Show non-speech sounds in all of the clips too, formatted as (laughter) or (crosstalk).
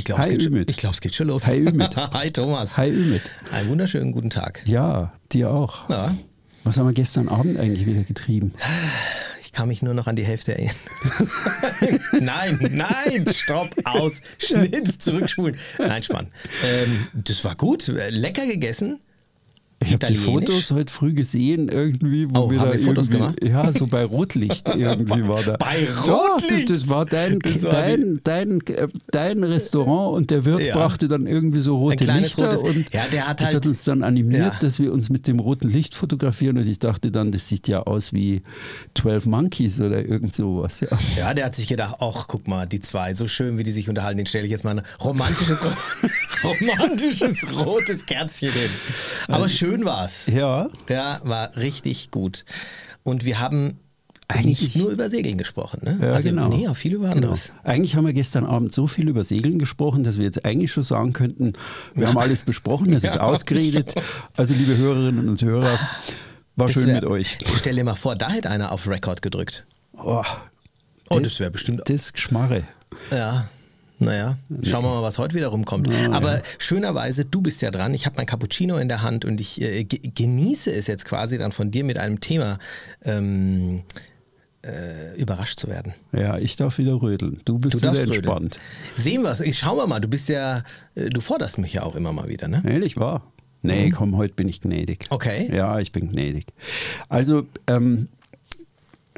Ich glaube, es, glaub, es geht schon los. Hi, Ümit. (laughs) Hi Thomas. Hi Ümit. Einen wunderschönen guten Tag. Ja, dir auch. Ja, Was haben wir gestern Abend eigentlich wieder getrieben? ich kann mich nur noch an die Hälfte erinnern. (laughs) nein, nein, stopp, aus, Schnitt, zurückspulen. Nein, Spann. Ähm, das war gut, lecker gegessen. Ich habe die? Fotos heute früh gesehen, irgendwie, wo Oh, wir haben da wir Fotos irgendwie, (laughs) ja, so bei Rotlicht (laughs) irgendwie war da. Bei Doch, Rotlicht? Das, das war dein, Das war dein, dein, äh, dein Restaurant und der Wirt Ja. brachte dann irgendwie so rote Lichter rotes- und Ja, der hat das halt- hat uns dann animiert, dass wir uns mit dem roten Licht fotografieren und ich dachte dann, das sieht ja aus wie 12 Monkeys oder irgend sowas. Ja. Ja, der hat sich gedacht, ach, guck mal, die zwei, so schön, wie die sich unterhalten, den stelle ich jetzt mal ein romantisches, (laughs) romantisches rotes Kerzchen hin. Aber schön war's. ja. Ja, war richtig gut. Und wir haben eigentlich nur über Segeln gesprochen, ne? Ja, also genau. nee, auch viel über Genau. anderes. Eigentlich haben wir gestern Abend so viel über Segeln gesprochen, dass wir jetzt eigentlich schon sagen könnten, wir haben alles besprochen, es (laughs) ist Ja, ausgeredet. Also liebe Hörerinnen und Hörer, war Das schön wär- mit euch. Stell dir mal vor, da hätte einer auf Record gedrückt. Oh, Oh, das wäre bestimmt. das Geschmarre. Ja. Naja, schauen wir mal, was heute wieder rumkommt. Aber schönerweise, du bist ja dran. Ich habe mein Cappuccino in der Hand und ich äh, ge- genieße es jetzt quasi dann von dir mit einem Thema ähm, äh, überrascht zu werden. Ja, ich darf wieder rödeln. Du bist Du wieder darfst rödeln. entspannt. Sehen wir es. Schauen wir mal. Du bist ja, äh, du forderst mich ja auch immer mal wieder, ne? Ehrlich wahr? Nee, komm, heute bin ich gnädig. Okay. Ja, ich bin gnädig. Also, ähm,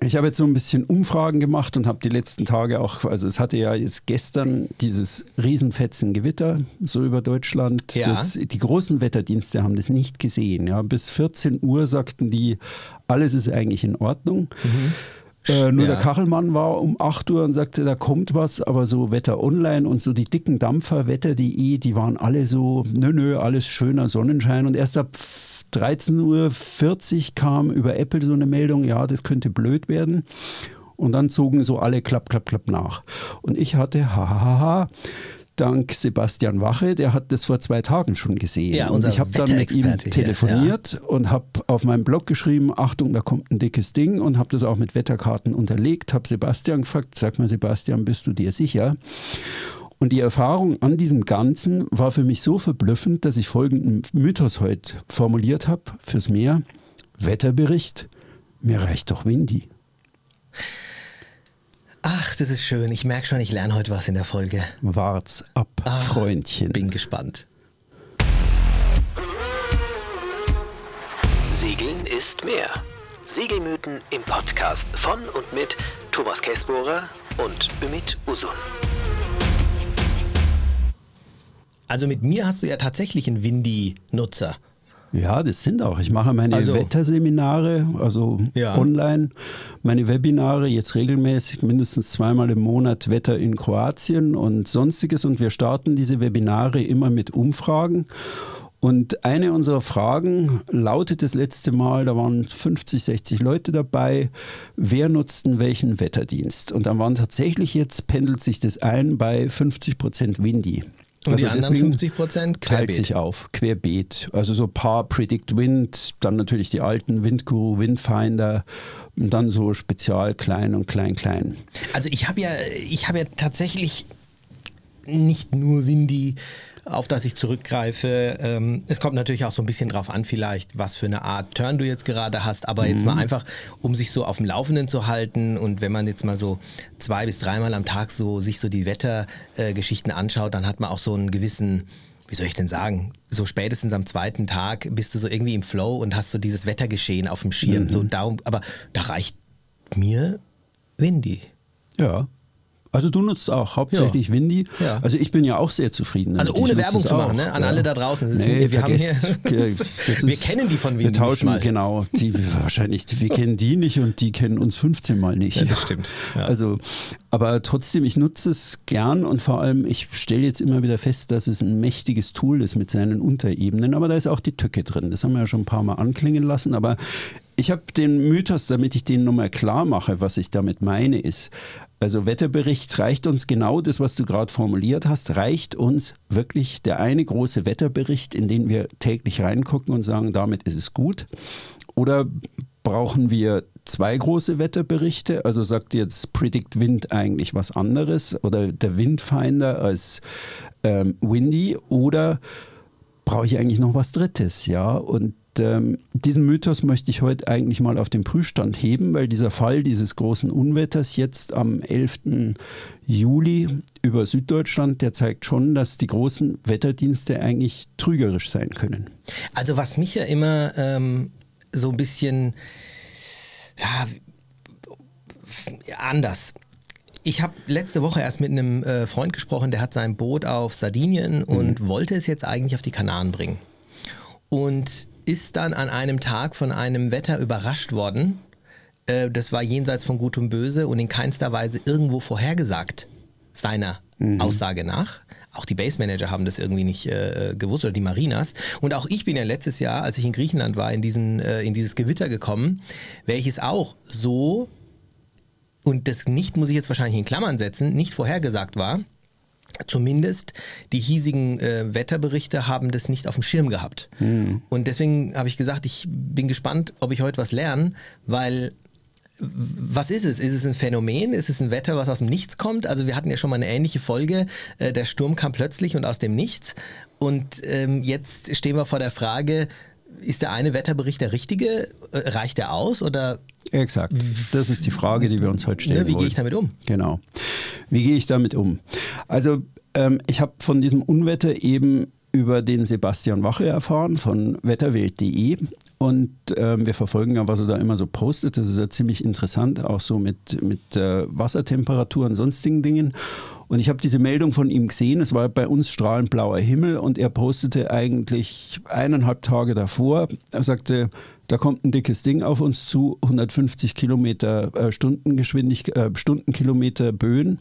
ich habe jetzt so ein bisschen Umfragen gemacht und habe die letzten Tage auch, also es hatte ja jetzt gestern dieses Riesenfetzen Gewitter so über Deutschland. Ja. Das, die großen Wetterdienste haben das nicht gesehen. Ja. Bis 14 Uhr sagten die, alles ist eigentlich in Ordnung. Äh, nur Ja. der Kachelmann war um 8 Uhr und sagte, da kommt was, aber so Wetter Online und so die dicken Dampfer, Wetter.de, die waren alle so, nö, nö, alles schöner Sonnenschein. Und erst ab 13.40 Uhr kam über Apple so eine Meldung, ja, das könnte blöd werden. Und dann zogen so alle klapp, klapp, klapp nach. Und ich hatte, hahaha, dank Sebastian Wache, der hat das vor zwei Tagen schon gesehen. Ja, und ich habe dann mit ihm telefoniert und habe auf meinem Blog geschrieben, Achtung, da kommt ein dickes Ding und habe das auch mit Wetterkarten unterlegt, habe Sebastian gefragt, sag mal Sebastian, bist du dir sicher? Und die Erfahrung an diesem Ganzen war für mich so verblüffend, dass ich folgenden Mythos heute formuliert habe fürs Meer. Wetterbericht, mir reicht doch Windy. Ach, das ist schön. Ich merke schon, ich lerne heute was in der Folge. Wart's ab, Ah, Freundchen. Bin gespannt. Segeln ist mehr. Segelmythen im Podcast von und mit Thomas Kessbohrer und Ümit Usun. Also mit mir hast du ja tatsächlich einen Windy-Nutzer. Ja, das sind auch. Ich mache meine Also- Wetterseminare, also Ja. online, meine Webinare jetzt regelmäßig, mindestens zweimal im Monat Wetter in Kroatien und sonstiges. Und wir starten diese Webinare immer mit Umfragen. Und eine unserer Fragen lautet das letzte Mal, da waren 50, 60 Leute dabei, wer nutzt denn welchen Wetterdienst? Und da waren tatsächlich jetzt, pendelt sich das ein bei 50 Prozent Windy. Und die Also anderen deswegen 50 Prozent teilt querbeet. sich auf, querbeet. Also so ein paar Predict Wind, dann natürlich die alten Windguru, Windfinder und dann so Spezial klein und klein klein. Also ich habe ja, ich habe ja tatsächlich nicht nur Windy, auf das ich zurückgreife. Ähm, es kommt natürlich auch so ein bisschen drauf an, vielleicht, was für eine Art Turn du jetzt gerade hast, aber jetzt mal einfach, um sich so auf dem Laufenden zu halten und wenn man jetzt mal so zwei bis dreimal am Tag so sich so die Wettergeschichten anschaut, dann hat man auch so einen gewissen wie soll ich denn sagen, so spätestens am zweiten Tag bist du so irgendwie im Flow und hast so dieses Wettergeschehen auf dem Schirm. So darum, aber da reicht mir Windy. Ja. Also du nutzt auch hauptsächlich Windy. Ja. Also ich bin ja auch sehr zufrieden. Also damit. ohne Werbung zu machen, ne? an alle da draußen. Das ist- Nee, wir, haben vergiss. hier, (laughs) Ja, das (laughs) wir ist- kennen die von Windy Wir tauschen, nicht mal. genau. Die, wahrscheinlich, wir kennen die nicht und die kennen uns 15 Mal nicht. Ja, das stimmt. Ja. Also, aber trotzdem, ich nutze es gern und vor allem, ich stelle jetzt immer wieder fest, dass es ein mächtiges Tool ist mit seinen Unterebenen, aber da ist auch die Tücke drin. Das haben wir ja schon ein paar Mal anklingen lassen, aber ich habe den Mythos, damit ich den nochmal klar mache, was ich damit meine, ist, also Wetterbericht reicht uns genau das, was du gerade formuliert hast, reicht uns wirklich der eine große Wetterbericht, in den wir täglich reingucken und sagen, damit ist es gut? Oder brauchen wir zwei große Wetterberichte. Also sagt jetzt Predict Wind eigentlich was anderes oder der Windfinder als ähm, Windy oder brauche ich eigentlich noch was Drittes, ja? Und ähm, diesen Mythos möchte ich heute eigentlich mal auf den Prüfstand heben, weil dieser Fall dieses großen Unwetters jetzt am 11. Juli über Süddeutschland, der zeigt schon, dass die großen Wetterdienste eigentlich trügerisch sein können. Also was mich ja immer ähm, so ein bisschen ja, anders ich habe letzte Woche erst mit einem äh, Freund gesprochen, der hat sein Boot auf Sardinien und mhm. wollte es jetzt eigentlich auf die Kanaren bringen. Und ist dann an einem Tag von einem Wetter überrascht worden. Äh, das war jenseits von Gut und Böse und in keinster Weise irgendwo vorhergesagt, seiner mhm. Aussage nach. Auch die Base Manager haben das irgendwie nicht äh, gewusst oder die Marinas. Und auch ich bin ja letztes Jahr, als ich in Griechenland war, in, diesen, äh, in dieses Gewitter gekommen, welches auch so, und das nicht, muss ich jetzt wahrscheinlich in Klammern setzen, nicht vorhergesagt war. Zumindest die hiesigen äh, Wetterberichte haben das nicht auf dem Schirm gehabt. Mhm. Und deswegen habe ich gesagt, ich bin gespannt, ob ich heute was lerne, weil was ist es? Ist es ein Phänomen? Ist es ein Wetter, was aus dem Nichts kommt? Also wir hatten ja schon mal eine ähnliche Folge. Äh, der Sturm kam plötzlich und aus dem Nichts. Und ähm, jetzt stehen wir vor der Frage, ist der eine Wetterbericht der richtige? Äh, reicht der aus oder? Exakt. Das ist die Frage, die wir uns heute stellen. Ne, wie gehe ich damit um? Genau. Wie gehe ich damit um? Also ähm, ich habe von diesem Unwetter eben über den Sebastian Wache erfahren von wetterwelt.de und ähm, wir verfolgen ja, was er da immer so postet. Das ist ja ziemlich interessant, auch so mit, mit äh, Wassertemperatur und sonstigen Dingen. Und ich habe diese Meldung von ihm gesehen. Es war bei uns strahlend blauer Himmel und er postete eigentlich eineinhalb Tage davor. Er sagte, da kommt ein dickes Ding auf uns zu, 150 Kilometer äh, Stundengeschwindigkeit, äh, Stundenkilometer Böen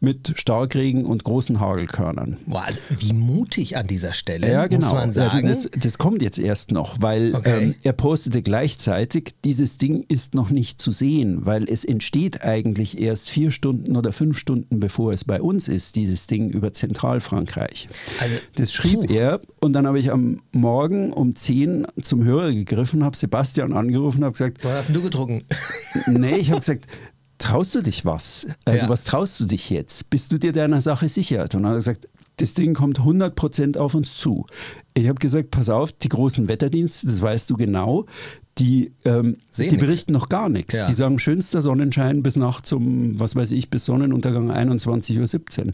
mit Starkregen und großen Hagelkörnern. Boah, also wie mutig an dieser Stelle, ja, genau. muss man sagen. Also das, das, kommt jetzt erst noch, weil okay. ähm, er postete gleichzeitig, dieses Ding ist noch nicht zu sehen, weil es entsteht eigentlich erst vier Stunden oder fünf Stunden, bevor es bei uns ist, dieses Ding über Zentralfrankreich. Also, das schrieb puh. er und dann habe ich am Morgen um 10 zum Hörer gegriffen, habe Sebastian angerufen und habe gesagt... Was hast du getrunken? Nee, ich habe gesagt traust du dich was? Also ja. was traust du dich jetzt? Bist du dir deiner Sache sicher? Und dann hat er gesagt, das Ding kommt 100% auf uns zu. Ich habe gesagt, pass auf, die großen Wetterdienste, das weißt du genau, die, ähm, die berichten noch gar nichts. Ja. Die sagen schönster Sonnenschein bis nachts um, was weiß ich, bis Sonnenuntergang 21.17 Uhr.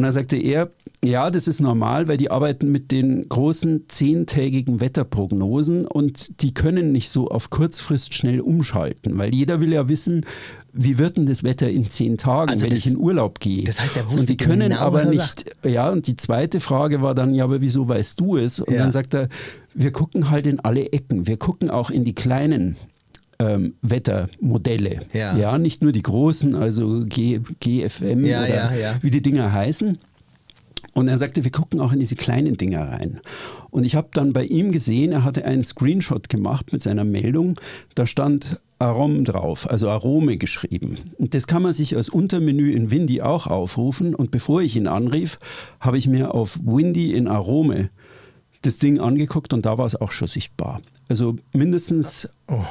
Und dann sagte er, ja, das ist normal, weil die arbeiten mit den großen zehntägigen Wetterprognosen und die können nicht so auf Kurzfrist schnell umschalten, weil jeder will ja wissen, wie wird denn das Wetter in zehn Tagen, also wenn das, ich in Urlaub gehe? Das heißt, er wusste Und die können genau, aber nicht, ja, und die zweite Frage war dann, ja, aber wieso weißt du es? Und ja. dann sagt er, wir gucken halt in alle Ecken, wir gucken auch in die kleinen ähm, Wettermodelle. Ja. ja. nicht nur die großen, also G, GFM ja, oder ja, wie die Dinger heißen. Und er sagte, wir gucken auch in diese kleinen Dinger rein. Und ich habe dann bei ihm gesehen, er hatte einen Screenshot gemacht mit seiner Meldung. Da stand Arom drauf, also Arome geschrieben. Und das kann man sich als Untermenü in Windy auch aufrufen. Und bevor ich ihn anrief, habe ich mir auf Windy in Arome das Ding angeguckt und da war es auch schon sichtbar. Also mindestens. Oh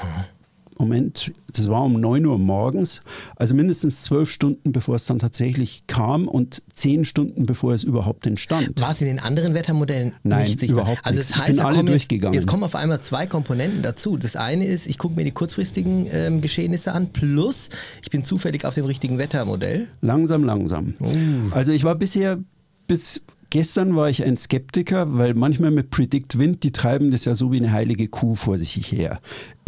Moment, das war um 9 Uhr morgens, also mindestens zwölf Stunden, bevor es dann tatsächlich kam und zehn Stunden, bevor es überhaupt entstand. War es in den anderen Wettermodellen Nein, nicht sichtbar? überhaupt also das heißt, ich bin alle jetzt, durchgegangen. Jetzt kommen auf einmal zwei Komponenten dazu. Das eine ist, ich gucke mir die kurzfristigen ähm, Geschehnisse an, plus ich bin zufällig auf dem richtigen Wettermodell. Langsam, langsam. Uh. Also ich war bisher bis Gestern war ich ein Skeptiker, weil manchmal mit Predict Wind, die treiben das ja so wie eine heilige Kuh vor sich her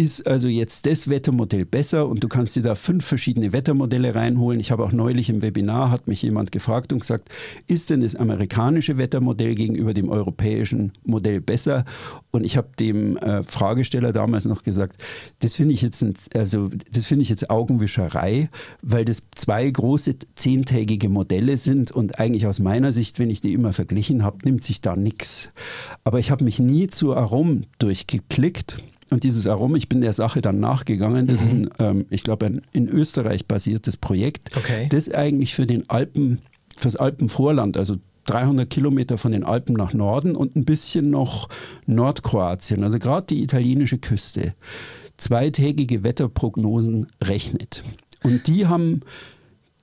ist also jetzt das Wettermodell besser und du kannst dir da fünf verschiedene Wettermodelle reinholen. Ich habe auch neulich im Webinar, hat mich jemand gefragt und gesagt, ist denn das amerikanische Wettermodell gegenüber dem europäischen Modell besser? Und ich habe dem äh, Fragesteller damals noch gesagt, das finde ich also das finde ich jetzt Augenwischerei, weil das zwei große zehntägige Modelle sind und eigentlich aus meiner Sicht, wenn ich die immer verglichen habe, nimmt sich da nichts. Aber ich habe mich nie zu Arom durchgeklickt und dieses Arom, ich bin der Sache dann nachgegangen, das mhm. ist ein, ähm, ich glaube, ein in Österreich basiertes Projekt, okay. das eigentlich für den Alpen, fürs Alpenvorland, also 300 Kilometer von den Alpen nach Norden und ein bisschen noch Nordkroatien, also gerade die italienise Küste zweitägige Wetterprognosen rechnet. Und die haben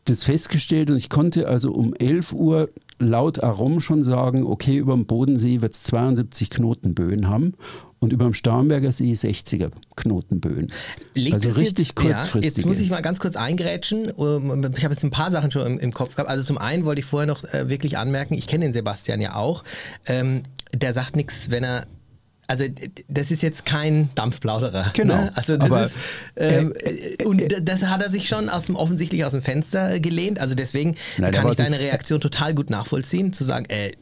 das festgestellt und ich konnte also um 11 Uhr laut Arom schon sagen, okay, über dem Bodensee wird es 72 Knotenböen haben und über dem Starnberger See 60er Knotenböen. Liegt also richtig jetzt, kurzfristig. Ja, jetzt muss ich mal ganz kurz eingrätschen. Ähm, Ich habe jetzt ein paar Sachen schon im, im Kopf gehabt. Also zum einen wollte ich vorher noch äh, wirklich anmerken, ich kenne den Sebastian ja auch. Ähm, der sagt nichts, wenn er also das ist jetzt kein Dampfplauderer. Genau, Ne? Also das aber, ist ähm, äh, und das hat er sich schon aus dem, offensichtlich aus dem Fenster gelehnt. Also deswegen Nein, kann ich deine Reaktion total gut nachvollziehen, zu sagen, äh,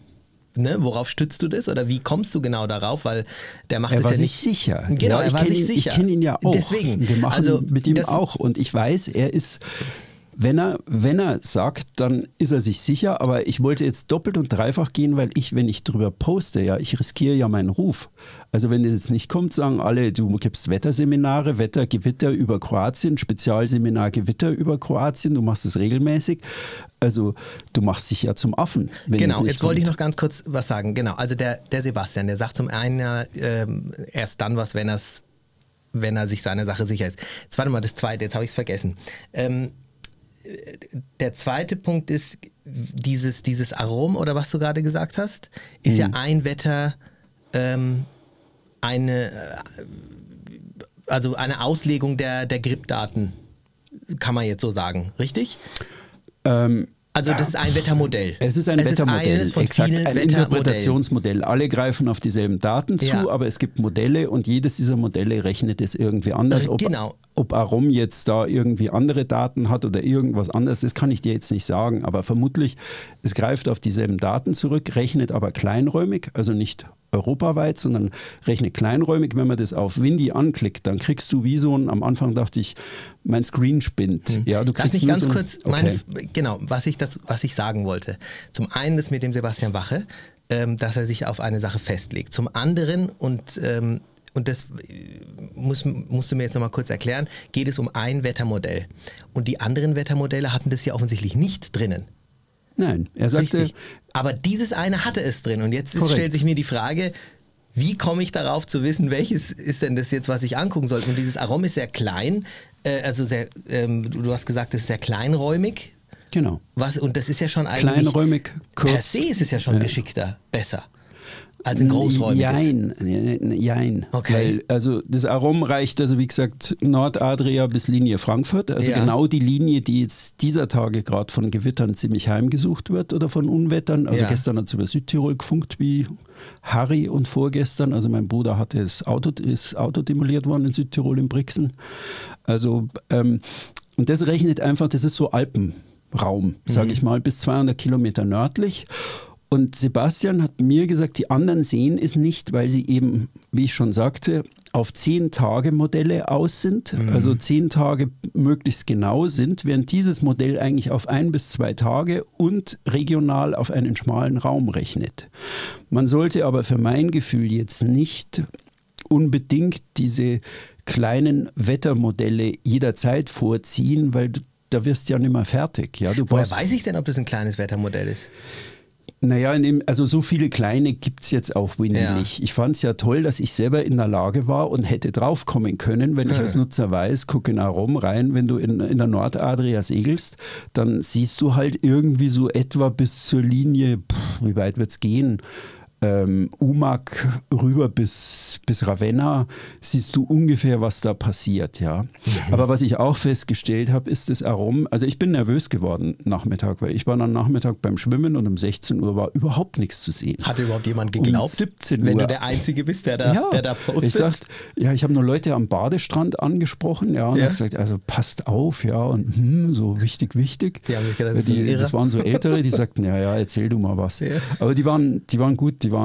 Ne, worauf stützt du das oder wie kommst du genau darauf? Weil der macht Er es war ja sich nicht sicher. Genau, ja, er ich war sich ihn, sicher. Ich kenne ihn ja auch. Deswegen. Wir machen also, mit ihm das- auch. Und ich weiß, er ist, wenn er, wenn er sagt, dann ist er sich sicher. Aber ich wollte jetzt doppelt und dreifach gehen, weil ich, wenn ich drüber poste, ja, ich riskiere ja meinen Ruf. Also wenn das jetzt nicht kommt, sagen alle, du gibst Wetterseminare, Wettergewitter über Kroatien, Spezialseminar Gewitter über Kroatien, du machst es regelmäßig. Also du machst dich ja zum Affen. Wenn Genau, es jetzt wollte ich kommt. noch ganz kurz was sagen. Genau, also der, der Sebastian, der sagt zum einen ähm, erst dann was, wenn, wenn er sich seiner Sache sicher ist. Jetzt warte mal, das zweite, jetzt habe ich es vergessen. Ähm, äh, der zweite Punkt ist, dieses, dieses Arom oder was du gerade gesagt hast, ist Mhm. ja ein Wetter, ähm, eine, äh, also eine Auslegung der, der GRIP-Daten, kann man jetzt so sagen, richtig? Ähm, Also das ist ein Wettermodell. Es ist ein Wettermodell, eines von exakt, ein. Interpretationsmodell. Alle greifen auf dieselben Daten zu, Ja. aber es gibt Modelle und jedes dieser Modelle rechnet es irgendwie anders. Ob, Genau. Ob Arom jetzt da irgendwie andere Daten hat oder irgendwas anderes, das kann ich dir jetzt nicht sagen, aber vermutlich, es greift auf dieselben Daten zurück, rechnet aber kleinräumig, also nicht europaweit, sondern rechnet kleinräumig. Wenn man das auf Windy anklickt, dann kriegst du wie so ein, am Anfang dachte ich, mein Screen spinnt. Ja, du Hm. Lass mich ganz so kurz, okay. genau, was ich, dazu, was ich sagen wollte. Zum einen ist mit dem Sebastian Wache, ähm, dass er sich auf eine Sache festlegt. Zum anderen, und, ähm, und das äh, muss, musst du mir jetzt nochmal kurz erklären, geht es um ein Wettermodell. Und die anderen Wettermodelle hatten das ja offensichtlich nicht drinnen. Nein, er sagte, Richtig. Aber dieses eine hatte es drin. Und jetzt ist, stellt sich mir die Frage, wie komme ich darauf zu wissen, welches ist denn das jetzt, was ich angucken sollte? Und dieses Arom ist sehr klein, äh, also sehr, ähm, du, du hast gesagt, es ist sehr kleinräumig. genau. Was, und das ist ja schon eigentlich. Kleinräumig, kurz. Per se ist es ja schon geschickter, besser. Als ein großräumiges. Jein, jein. Okay. Weil, also das Arom reicht also wie gesagt Nordadria bis Linie Frankfurt. Also Ja. genau die Linie, die jetzt dieser Tage gerade von Gewittern ziemlich heimgesucht wird oder von Unwettern. Also Ja. gestern hat es über Südtirol gefunkt wie Harry und vorgestern. Also mein Bruder hatte das Auto, ist Auto demoliert worden in Südtirol in Brixen. Also ähm, und das rechnet einfach, das ist so Alpenraum, sage ich mal, bis 200 Kilometer nördlich. Und Sebastian hat mir gesagt, die anderen sehen es nicht, weil sie eben, wie ich schon sagte, auf zehn Tage Modelle aus sind, also zehn Tage möglichst genau sind, während dieses Modell eigentlich auf ein bis zwei Tage und regional auf einen schmalen Raum rechnet. Man sollte aber für mein Gefühl jetzt nicht unbedingt diese kleinen Wettermodelle jederzeit vorziehen, weil du, da wirst du ja nicht mehr fertig. Ja, Woher weiß ich denn, ob das ein kleines Wettermodell ist? Naja, dem, also so viele kleine gibt es jetzt auf Windy Ja. nicht. Ich fand es ja toll, dass ich selber in der Lage war und hätte draufkommen können, wenn ich als Nutzer weiß, gucke in Arom rein, wenn du in, in der Nordadria segelst, dann siehst du halt irgendwie so etwa bis zur Linie, pff, wie weit wird es gehen? Ähm, Umag rüber bis, bis Ravenna, siehst du ungefähr, was da passiert, ja. Aber was ich auch festgestellt habe, ist das Arom, also ich bin nervös geworden Nachmittag, weil ich war dann Nachmittag beim Schwimmen und um 16 Uhr war überhaupt nichts zu sehen. Hatte überhaupt jemand Um geglaubt? 17 Wenn Uhr. du der Einzige bist, der da, der da postet. Ich dachte, ja, ich habe nur Leute am Badestrand angesprochen, ja, und Ja. habe gesagt, also passt auf, ja, und hm, so wichtig, wichtig. Die haben sich gedacht, das die, das waren so Ältere, die sagten, ja, ja, erzähl du mal was. Ja. Aber die waren, die waren gut, die waren,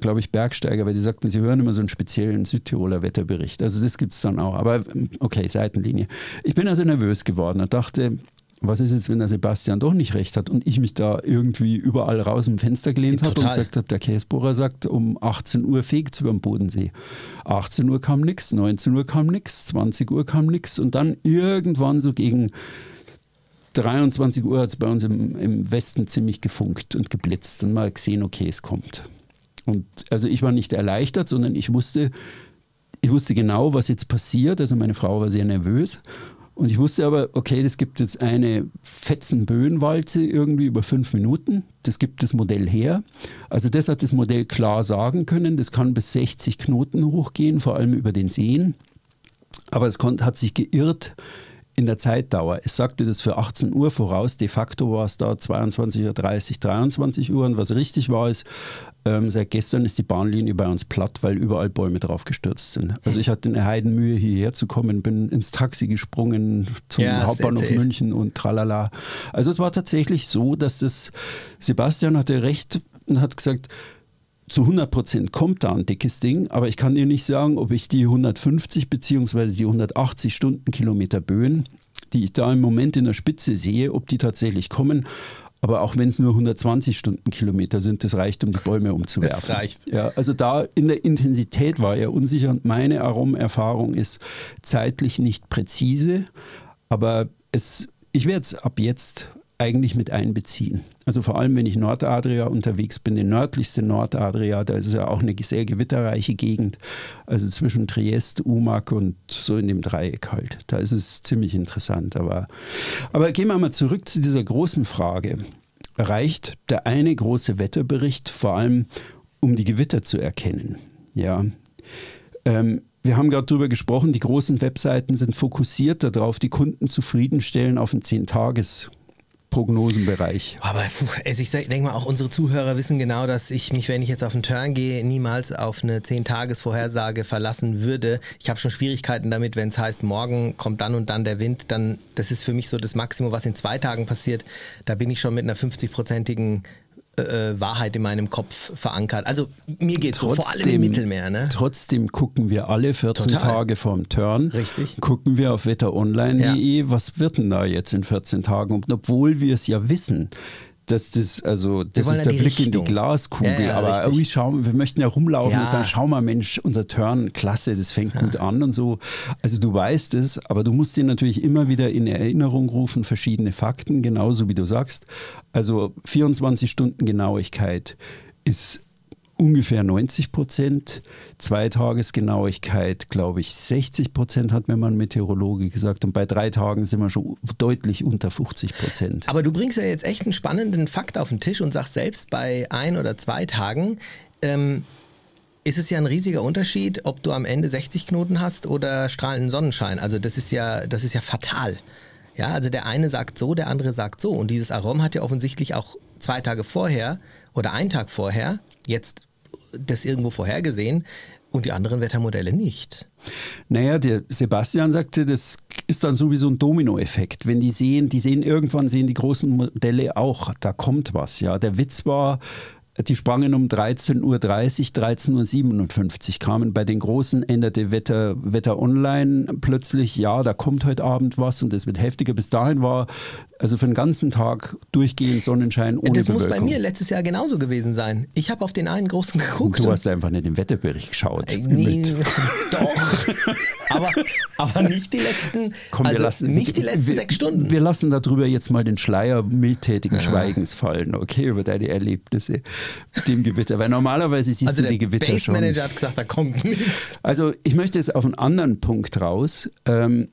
glaube ich, Bergsteiger, weil die sagten, sie hören immer so einen speziellen Südtiroler Wetterbericht. Also das gibt es dann auch. Aber okay, Seitenlinie. Ich bin also nervös geworden und dachte, was ist jetzt, wenn der Sebastian doch nicht recht hat und ich mich da irgendwie überall raus im Fenster gelehnt habe und gesagt habe, der Käsebohrer sagt, um 18 Uhr fegt über den Bodensee. 18 Uhr kam nichts, 19 Uhr kam nichts, 20 Uhr kam nichts und dann irgendwann so gegen 23 Uhr hat es bei uns im, im Westen ziemlich gefunkt und geblitzt und mal gesehen, okay, es kommt. Und also ich war nicht erleichtert, sondern ich wusste, ich wusste genau, was jetzt passiert. Also meine Frau war sehr nervös. Und ich wusste aber, okay, das gibt jetzt eine Fetzenböenwalze irgendwie über fünf Minuten. Das gibt das Modell her. Also das hat das Modell klar sagen können. Das kann bis 60 Knoten hochgehen, vor allem über den Seen. Aber es hat sich geirrt in der Zeitdauer. Es sagte das für 18 Uhr voraus, de facto war es da 22.30 Uhr, 23 Uhr. Und was richtig war, ist, ähm, seit gestern ist die Bahnlinie bei uns platt, weil überall Bäume drauf gestürzt sind. Also ich hatte eine Heidenmühe, hierher zu kommen, bin ins Taxi gesprungen zum ja, Hauptbahnhof München und tralala. Also es war tatsächlich so, dass das, Sebastian hatte recht und hat gesagt, zu 100 Prozent kommt da ein dickes Ding, aber ich kann dir nicht sagen, ob ich die 150 bzw. die 180 Stundenkilometer Böen, die ich da im Moment in der Spitze sehe, ob die tatsächlich kommen. Aber auch wenn es nur 120 Stundenkilometer sind, das reicht, um die Bäume umzuwerfen. Das reicht. Ja, also da in der Intensität war er unsicher und meine Aromerfahrung ist zeitlich nicht präzise, aber es, ich werde es ab jetzt eigentlich mit einbeziehen. Also vor allem, wenn ich Nordadria unterwegs bin, die nördlichste Nordadria, da ist ja auch eine sehr gewitterreiche Gegend, also zwischen Triest, Umag und so in dem Dreieck halt. Da ist es ziemlich interessant. Aber, aber gehen wir mal zurück zu dieser großen Frage. Reicht der eine große Wetterbericht vor allem, um die Gewitter zu erkennen? Ja. Ähm, wir haben gerade darüber gesprochen, die großen Webseiten sind fokussiert darauf, die Kunden zufriedenstellen auf ein 10-Tages- Prognosenbereich. Aber also ich denke mal, auch unsere Zuhörer wissen genau, dass ich mich, wenn ich jetzt auf einen Turn gehe, niemals auf eine 10-Tages-Vorhersage verlassen würde. Ich habe schon Schwierigkeiten damit, wenn es heißt, morgen kommt dann und dann der Wind, dann das ist für mich so das Maximum, was in zwei Tagen passiert. Da bin ich schon mit einer 50-prozentigen äh, Wahrheit in meinem Kopf verankert. Also mir geht es so, vor allem im Mittelmeer. Ne? Trotzdem gucken wir alle 14 Total. Tage vorm Turn. Richtig. Gucken wir auf wetteronline.de, ja. was wird denn da jetzt in 14 Tagen? Und obwohl wir es ja wissen, dass das, also das ist der Blick Richtung. in die Glaskugel. Ja, aber irgendwie schauen, wir möchten ja rumlaufen und sagen, schau mal, Mensch, unser Turn, klasse, das fängt gut an und so. Also du weißt es, aber du musst dir natürlich immer wieder in Erinnerung rufen, verschiedene Fakten, genauso wie du sagst. Also 24 Stunden Genauigkeit ist ungefähr 90 Prozent. Zweitagesgenauigkeit, glaube ich, 60 Prozent, hat mir mal ein Meteorologe gesagt. Und bei drei Tagen sind wir schon deutlich unter 50 Prozent. Aber du bringst ja jetzt echt einen spannenden Fakt auf den Tisch und sagst selbst bei ein oder zwei Tagen, ähm, ist es ja ein riesiger Unterschied, ob du am Ende 60 Knoten hast oder strahlenden Sonnenschein. Also das ist ja, das ist ja fatal. Ja, also der eine sagt so, der andere sagt so. Und dieses Arom hat ja offensichtlich auch zwei Tage vorher oder einen Tag vorher jetzt das irgendwo vorhergesehen und die anderen Wettermodelle nicht. Naja, der Sebastian sagte, das ist dann sowieso ein Dominoeffekt. Wenn die sehen, die sehen irgendwann sehen die großen Modelle auch, da kommt was. Ja, der Witz war, die sprangen um 13.30 Uhr, 13.57 Uhr, kamen bei den Großen, änderte Wetter, Wetter Online plötzlich, ja, da kommt heute Abend was und es wird heftiger. Bis dahin war also für den ganzen Tag durchgehend Sonnenschein ohne Das Bewölkung. muss bei mir letztes Jahr genauso gewesen sein. Ich habe auf den einen großen geguckt. Du hast einfach nicht den Wetterbericht geschaut. Äh, nee, (laughs) doch. aber, aber nicht die letzten, Komm, also lassen, nicht die letzten wir, sechs Stunden. Wir lassen darüber jetzt mal den Schleier mildtätigen ja. Schweigens fallen, okay, über deine Erlebnisse mit dem Gewitter. Weil normalerweise siehst also du die Gewitter Base schon. Der Manager hat gesagt, da kommt nichts. Also ich möchte jetzt auf einen anderen Punkt raus. Ähm,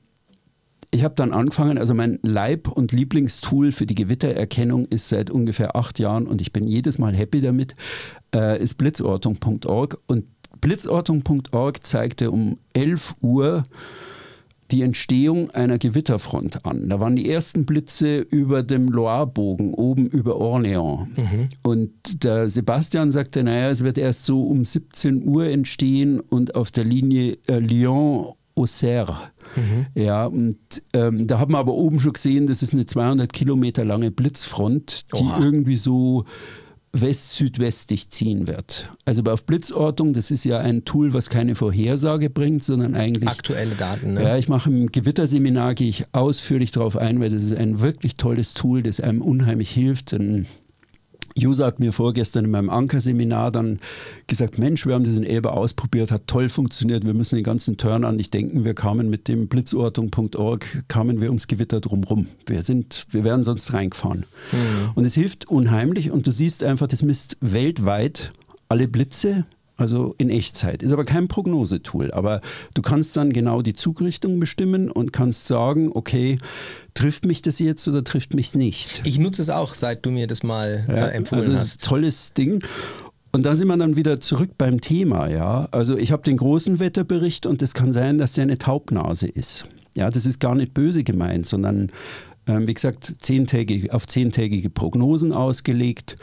ich habe dann angefangen, also mein Leib- und Lieblingstool für die Gewittererkennung ist seit ungefähr acht Jahren und ich bin jedes Mal happy damit, äh, ist blitzortung.org. Und blitzortung.org zeigte um 11 Uhr die Entstehung einer Gewitterfront an. Da waren die ersten Blitze über dem Loirebogen, oben über Orléans. Mhm. Und der Sebastian sagte, naja, es wird erst so um 17 Uhr entstehen und auf der Linie äh, Lyon Auxerre. Mhm. Ja, und ähm, da haben wir aber oben schon gesehen, das ist eine 200 Kilometer lange Blitzfront, die Oha. irgendwie so west-südwestig ziehen wird. Also auf Blitzortung, das ist ja ein Tool, was keine Vorhersage bringt, sondern eigentlich aktuelle Daten. Ne? Ja, ich mache im Gewitterseminar gehe ich ausführlich darauf ein, weil das ist ein wirklich tolles Tool, das einem unheimlich hilft. Ein User hat mir vorgestern in meinem Anker-Seminar dann gesagt, Mensch, wir haben das in Elbe ausprobiert, hat toll funktioniert, wir müssen den ganzen Turn an nicht denken, wir kamen mit dem blitzortung.org, kamen wir ums Gewitter drumherum. Wir sind, wir wären sonst reingefahren. Mhm. Und es hilft unheimlich und du siehst einfach, das misst weltweit alle Blitze also in Echtzeit. Ist aber kein Prognosetool. Aber du kannst dann genau die Zugrichtung bestimmen und kannst sagen, okay, trifft mich das jetzt oder trifft mich es nicht? Ich nutze es auch, seit du mir das mal ja, äh, empfohlen also hast. Das ist ein tolles Ding. Und da sind wir dann wieder zurück beim Thema, ja. Also ich habe den großen Wetterbericht und es kann sein, dass der eine Taubnase ist. Ja, das ist gar nicht böse gemeint, sondern wie gesagt, zehntägig, auf zehntägige Prognosen ausgelegt.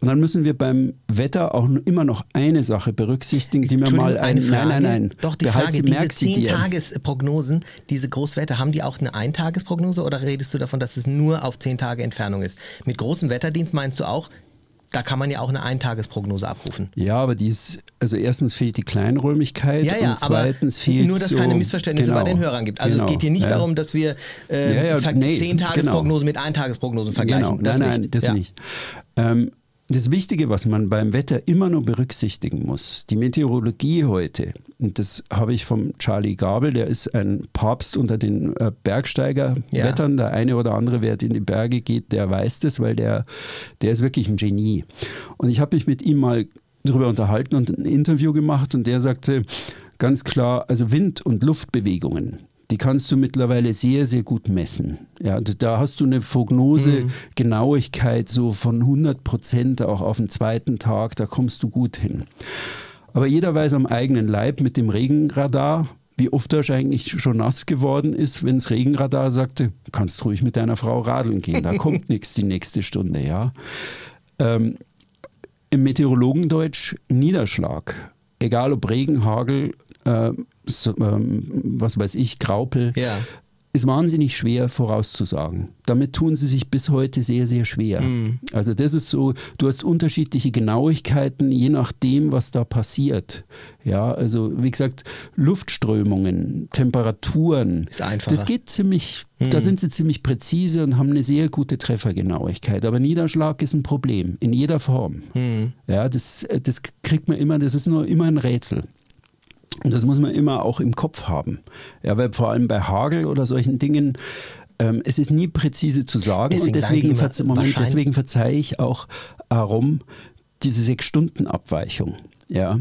Und dann müssen wir beim Wetter auch immer noch eine Sache berücksichtigen, die mir mal ein, eine Frage, nein, nein, nein. Doch, die Behalt Frage, diese Zehntagesprognosen, diese Großwetter, haben die auch eine Eintagesprognose oder redest du davon, dass es nur auf zehn Tage Entfernung ist? Mit großem Wetterdienst meinst du auch, da kann man ja auch eine Eintagesprognose abrufen. Ja, aber die ist, also erstens fehlt die Kleinräumigkeit ja, ja, und zweitens fehlt Nur, dass es so, keine Missverständnisse genau, bei den Hörern gibt. Also genau, es geht hier nicht ja. darum, dass wir äh, ja, nee, zehn Tagesprognosen genau. mit Eintagesprognosen vergleichen. Genau. Das nein, nein, das nicht. Ähm, das Wichtige, was man beim Wetter immer nur berücksichtigen muss, die Meteorologie heute, und das habe ich vom Charlie Gabel, der ist ein Papst unter den äh, Bergsteigerwettern. Ja. Der eine oder andere, wer in die Berge geht, der weiß das, weil der, der ist wirklich ein Genie. Und ich habe mich mit ihm mal darüber unterhalten und ein Interview gemacht und der sagte ganz klar, also Wind- und Luftbewegungen, die kannst du mittlerweile sehr, sehr gut messen. Ja, da hast du eine Prognose-Genauigkeit so von 100 Prozent auch auf den zweiten Tag, da kommst du gut hin. Aber jeder weiß am eigenen Leib mit dem Regenradar, wie oft er eigentlich schon nass geworden ist, wenn das Regenradar sagte, kannst ruhig mit deiner Frau radeln gehen, da kommt (laughs) nichts die nächste Stunde. Ja. Ähm, Im Meteorologendeutsch Niederschlag, egal ob Regen, Hagel, äh, so, ähm, was weiß ich, Graupel, ja. Ist wahnsinnig schwer vorauszusagen. Damit tun sie sich bis heute sehr, sehr schwer. Mhm. Also das ist so, du hast unterschiedliche Genauigkeiten, je nachdem, was da passiert. Ja, also wie gesagt, Luftströmungen, Temperaturen, ist einfacher. das geht ziemlich, mhm. da sind sie ziemlich präzise und haben eine sehr gute Treffergenauigkeit. Aber Niederschlag ist ein Problem, in jeder Form. Mhm. Ja, das, das kriegt man immer, das ist nur immer ein Rätsel. Und das muss man immer auch im Kopf haben. Ja, weil vor allem bei Hagel oder solchen Dingen, ähm, es ist nie präzise zu sagen. Deswegen und deswegen, verze Moment, deswegen verzeihe ich auch Arom diese Sechs-Stunden-Abweichung. Ja.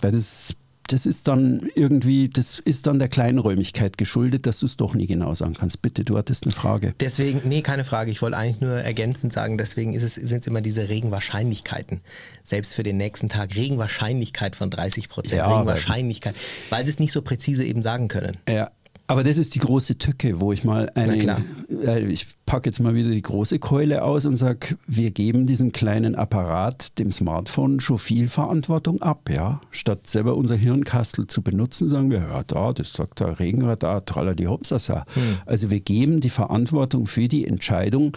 Weil das das ist dann irgendwie, das ist dann der Kleinräumigkeit geschuldet, dass du es doch nie genau sagen kannst. Bitte, du hattest eine Frage. Deswegen, nee, keine Frage. Ich wollte eigentlich nur ergänzend sagen, deswegen es, sind es immer diese Regenwahrscheinlichkeiten. Selbst für den nächsten Tag Regenwahrscheinlichkeit von 30 Prozent. Ja, Regenwahrscheinlichkeit, weil sie es nicht so präzise eben sagen können. Ja, aber das ist die große Tücke, wo ich mal eine, äh, ich packe jetzt mal wieder die große Keule aus und sage, wir geben diesem kleinen Apparat, dem Smartphone, schon viel Verantwortung ab, ja. Statt selber unser Hirnkastel zu benutzen, sagen wir, ja da, das sagt der Regenradar, tralla die Hopsasa. Hm. Also wir geben die Verantwortung für die Entscheidung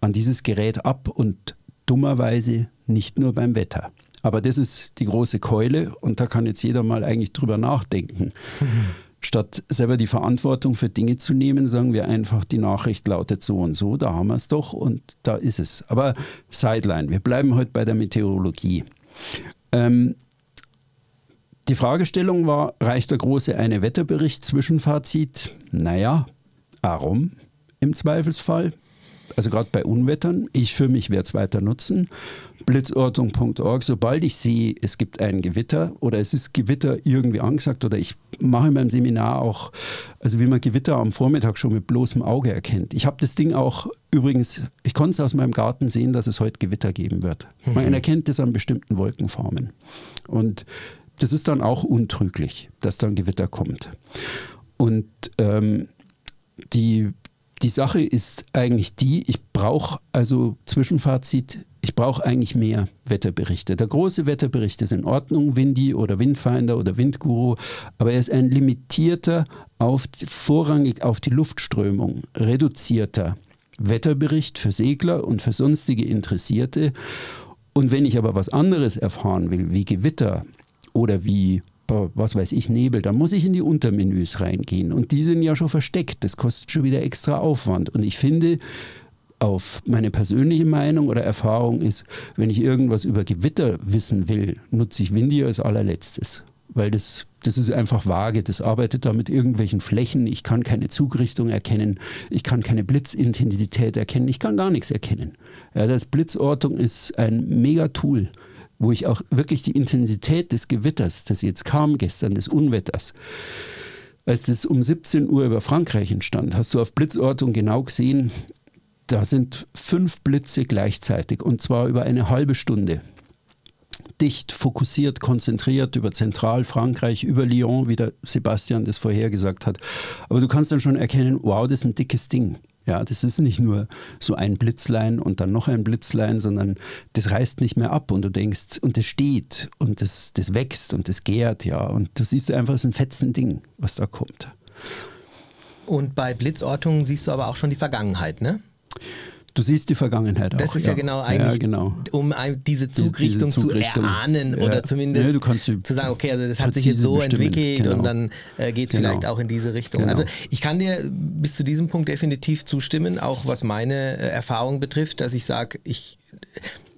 an dieses Gerät ab und dummerweise nicht nur beim Wetter. Aber das ist die große Keule und da kann jetzt jeder mal eigentlich drüber nachdenken. Mhm. (laughs) Statt selber die Verantwortung für Dinge zu nehmen, sagen wir einfach, die Nachricht lautet so und so, da haben wir es doch und da ist es. Aber Sideline, wir bleiben heute bei der Meteorologie. Ähm, die Fragestellung war, reicht der große eine Wetterbericht Zwischenfazit? Naja, warum im Zweifelsfall? Also gerade bei Unwettern, ich für mich werde es weiter nutzen. Blitzortung.org, sobald ich sehe, es gibt ein Gewitter oder es ist Gewitter irgendwie angesagt oder ich mache in meinem Seminar auch, also wie man Gewitter am Vormittag schon mit bloßem Auge erkennt. Ich habe das Ding auch übrigens, ich konnte es aus meinem Garten sehen, dass es heute Gewitter geben wird. Mhm. Man erkennt das an bestimmten Wolkenformen. Und das ist dann auch untrüglich, dass dann Gewitter kommt. Und ähm, die die Sache ist eigentlich die, ich brauche also Zwischenfazit, ich brauche eigentlich mehr Wetterberichte. Der große Wetterbericht ist in Ordnung, Windy oder Windfinder oder Windguru, aber er ist ein limitierter, auf, vorrangig auf die Luftströmung reduzierter Wetterbericht für Segler und für sonstige Interessierte. Und wenn ich aber was anderes erfahren will, wie Gewitter oder wie was weiß ich, Nebel, dann muss ich in die Untermenüs reingehen. Und die sind ja schon versteckt. Das kostet schon wieder extra Aufwand. Und ich finde, auf meine persönliche Meinung oder Erfahrung ist, wenn ich irgendwas über Gewitter wissen will, nutze ich Windy als allerletztes. Weil das, das ist einfach vage. Das arbeitet da mit irgendwelchen Flächen. Ich kann keine Zugrichtung erkennen. Ich kann keine Blitzintensität erkennen. Ich kann gar nichts erkennen. Ja, das Blitzortung ist ein mega Tool wo ich auch wirklich die Intensität des Gewitters, das jetzt kam gestern, des Unwetters, als es um 17 Uhr über Frankreich entstand, hast du auf Blitzortung genau gesehen, da sind fünf Blitze gleichzeitig und zwar über eine halbe Stunde. Dicht, fokussiert, konzentriert über Zentralfrankreich, über Lyon, wie der Sebastian das vorhergesagt hat. Aber du kannst dann schon erkennen, wow, das ist ein dickes Ding. Ja, das ist nicht nur so ein Blitzlein und dann noch ein Blitzlein, sondern das reißt nicht mehr ab und du denkst, und das steht und das, das wächst und das gärt, ja. Und du siehst einfach, ist ein fetzen Ding, was da kommt. Und bei Blitzortungen siehst du aber auch schon die Vergangenheit, ne? Du siehst die Vergangenheit auch. Das ist ja, ja genau eigentlich, ja, genau. um diese Zugrichtung, diese Zugrichtung, zu erahnen ja. oder zumindest zu sagen, okay, also das hat sich jetzt so entwickelt genau. und dann äh, geht es genau. vielleicht auch in diese Richtung. Genau. Also ich kann dir bis zu diesem Punkt definitiv zustimmen, auch was meine äh, Erfahrung betrifft, dass ich sage, ich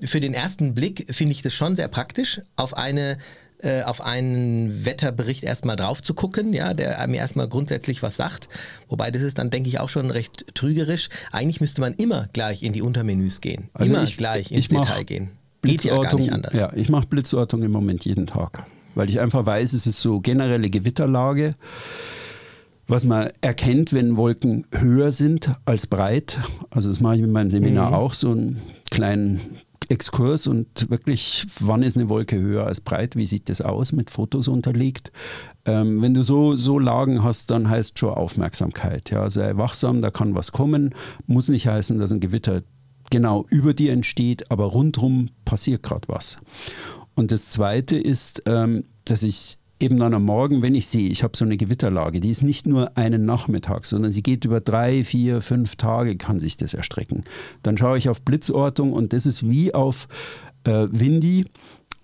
für den ersten Blick finde ich das schon sehr praktisch, auf eine äh, auf einen Wetterbericht erstmal drauf zu gucken, ja, der mir erstmal grundsätzlich was sagt. Wobei das ist dann, denke ich, auch schon recht trügerisch. Eigentlich müsste man immer gleich in die Untermenüs gehen. Also immer ich, gleich ins Detail gehen. Geht ja gar nicht anders. Ja, ich mache Blitzortung im Moment jeden Tag, weil ich einfach weiß, es ist so generelle Gewitterlage was man erkennt, wenn Wolken höher sind als breit. Also das mache ich mit meinem Seminar mhm. auch, so einen kleinen Exkurs und wirklich, wann ist eine Wolke höher als breit, wie sieht das aus, mit Fotos unterlegt. Ähm, wenn du so, so Lagen hast, dann heißt schon Aufmerksamkeit. Ja, sei wachsam, da kann was kommen. Muss nicht heißen, dass ein Gewitter genau über dir entsteht, aber rundherum passiert gerade was. Und das Zweite ist, ähm, dass ich eben dann am Morgen, wenn ich sehe, ich habe so eine Gewitterlage, die ist nicht nur einen Nachmittag, sondern sie geht über drei, vier, fünf Tage, kann sich das erstrecken. Dann schaue ich auf Blitzortung und das ist wie auf äh, Windy,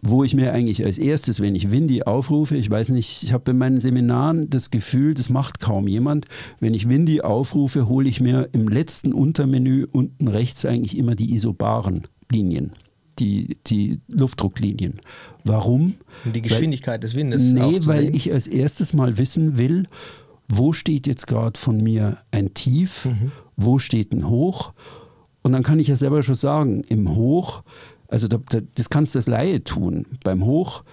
wo ich mir eigentlich als erstes, wenn ich Windy aufrufe, ich weiß nicht, ich habe in meinen Seminaren das Gefühl, das macht kaum jemand, wenn ich Windy aufrufe, hole ich mir im letzten Untermenü unten rechts eigentlich immer die isobaren Linien die, die Luftdrucklinien. Warum? Die Geschwindigkeit weil, des Windes. Nee, weil ich als erstes mal wissen will, wo steht jetzt gerade von mir ein Tief, mhm. wo steht ein Hoch. Und dann kann ich ja selber schon sagen, im Hoch, also da, da, das kannst du als Laie tun. Beim Hoch,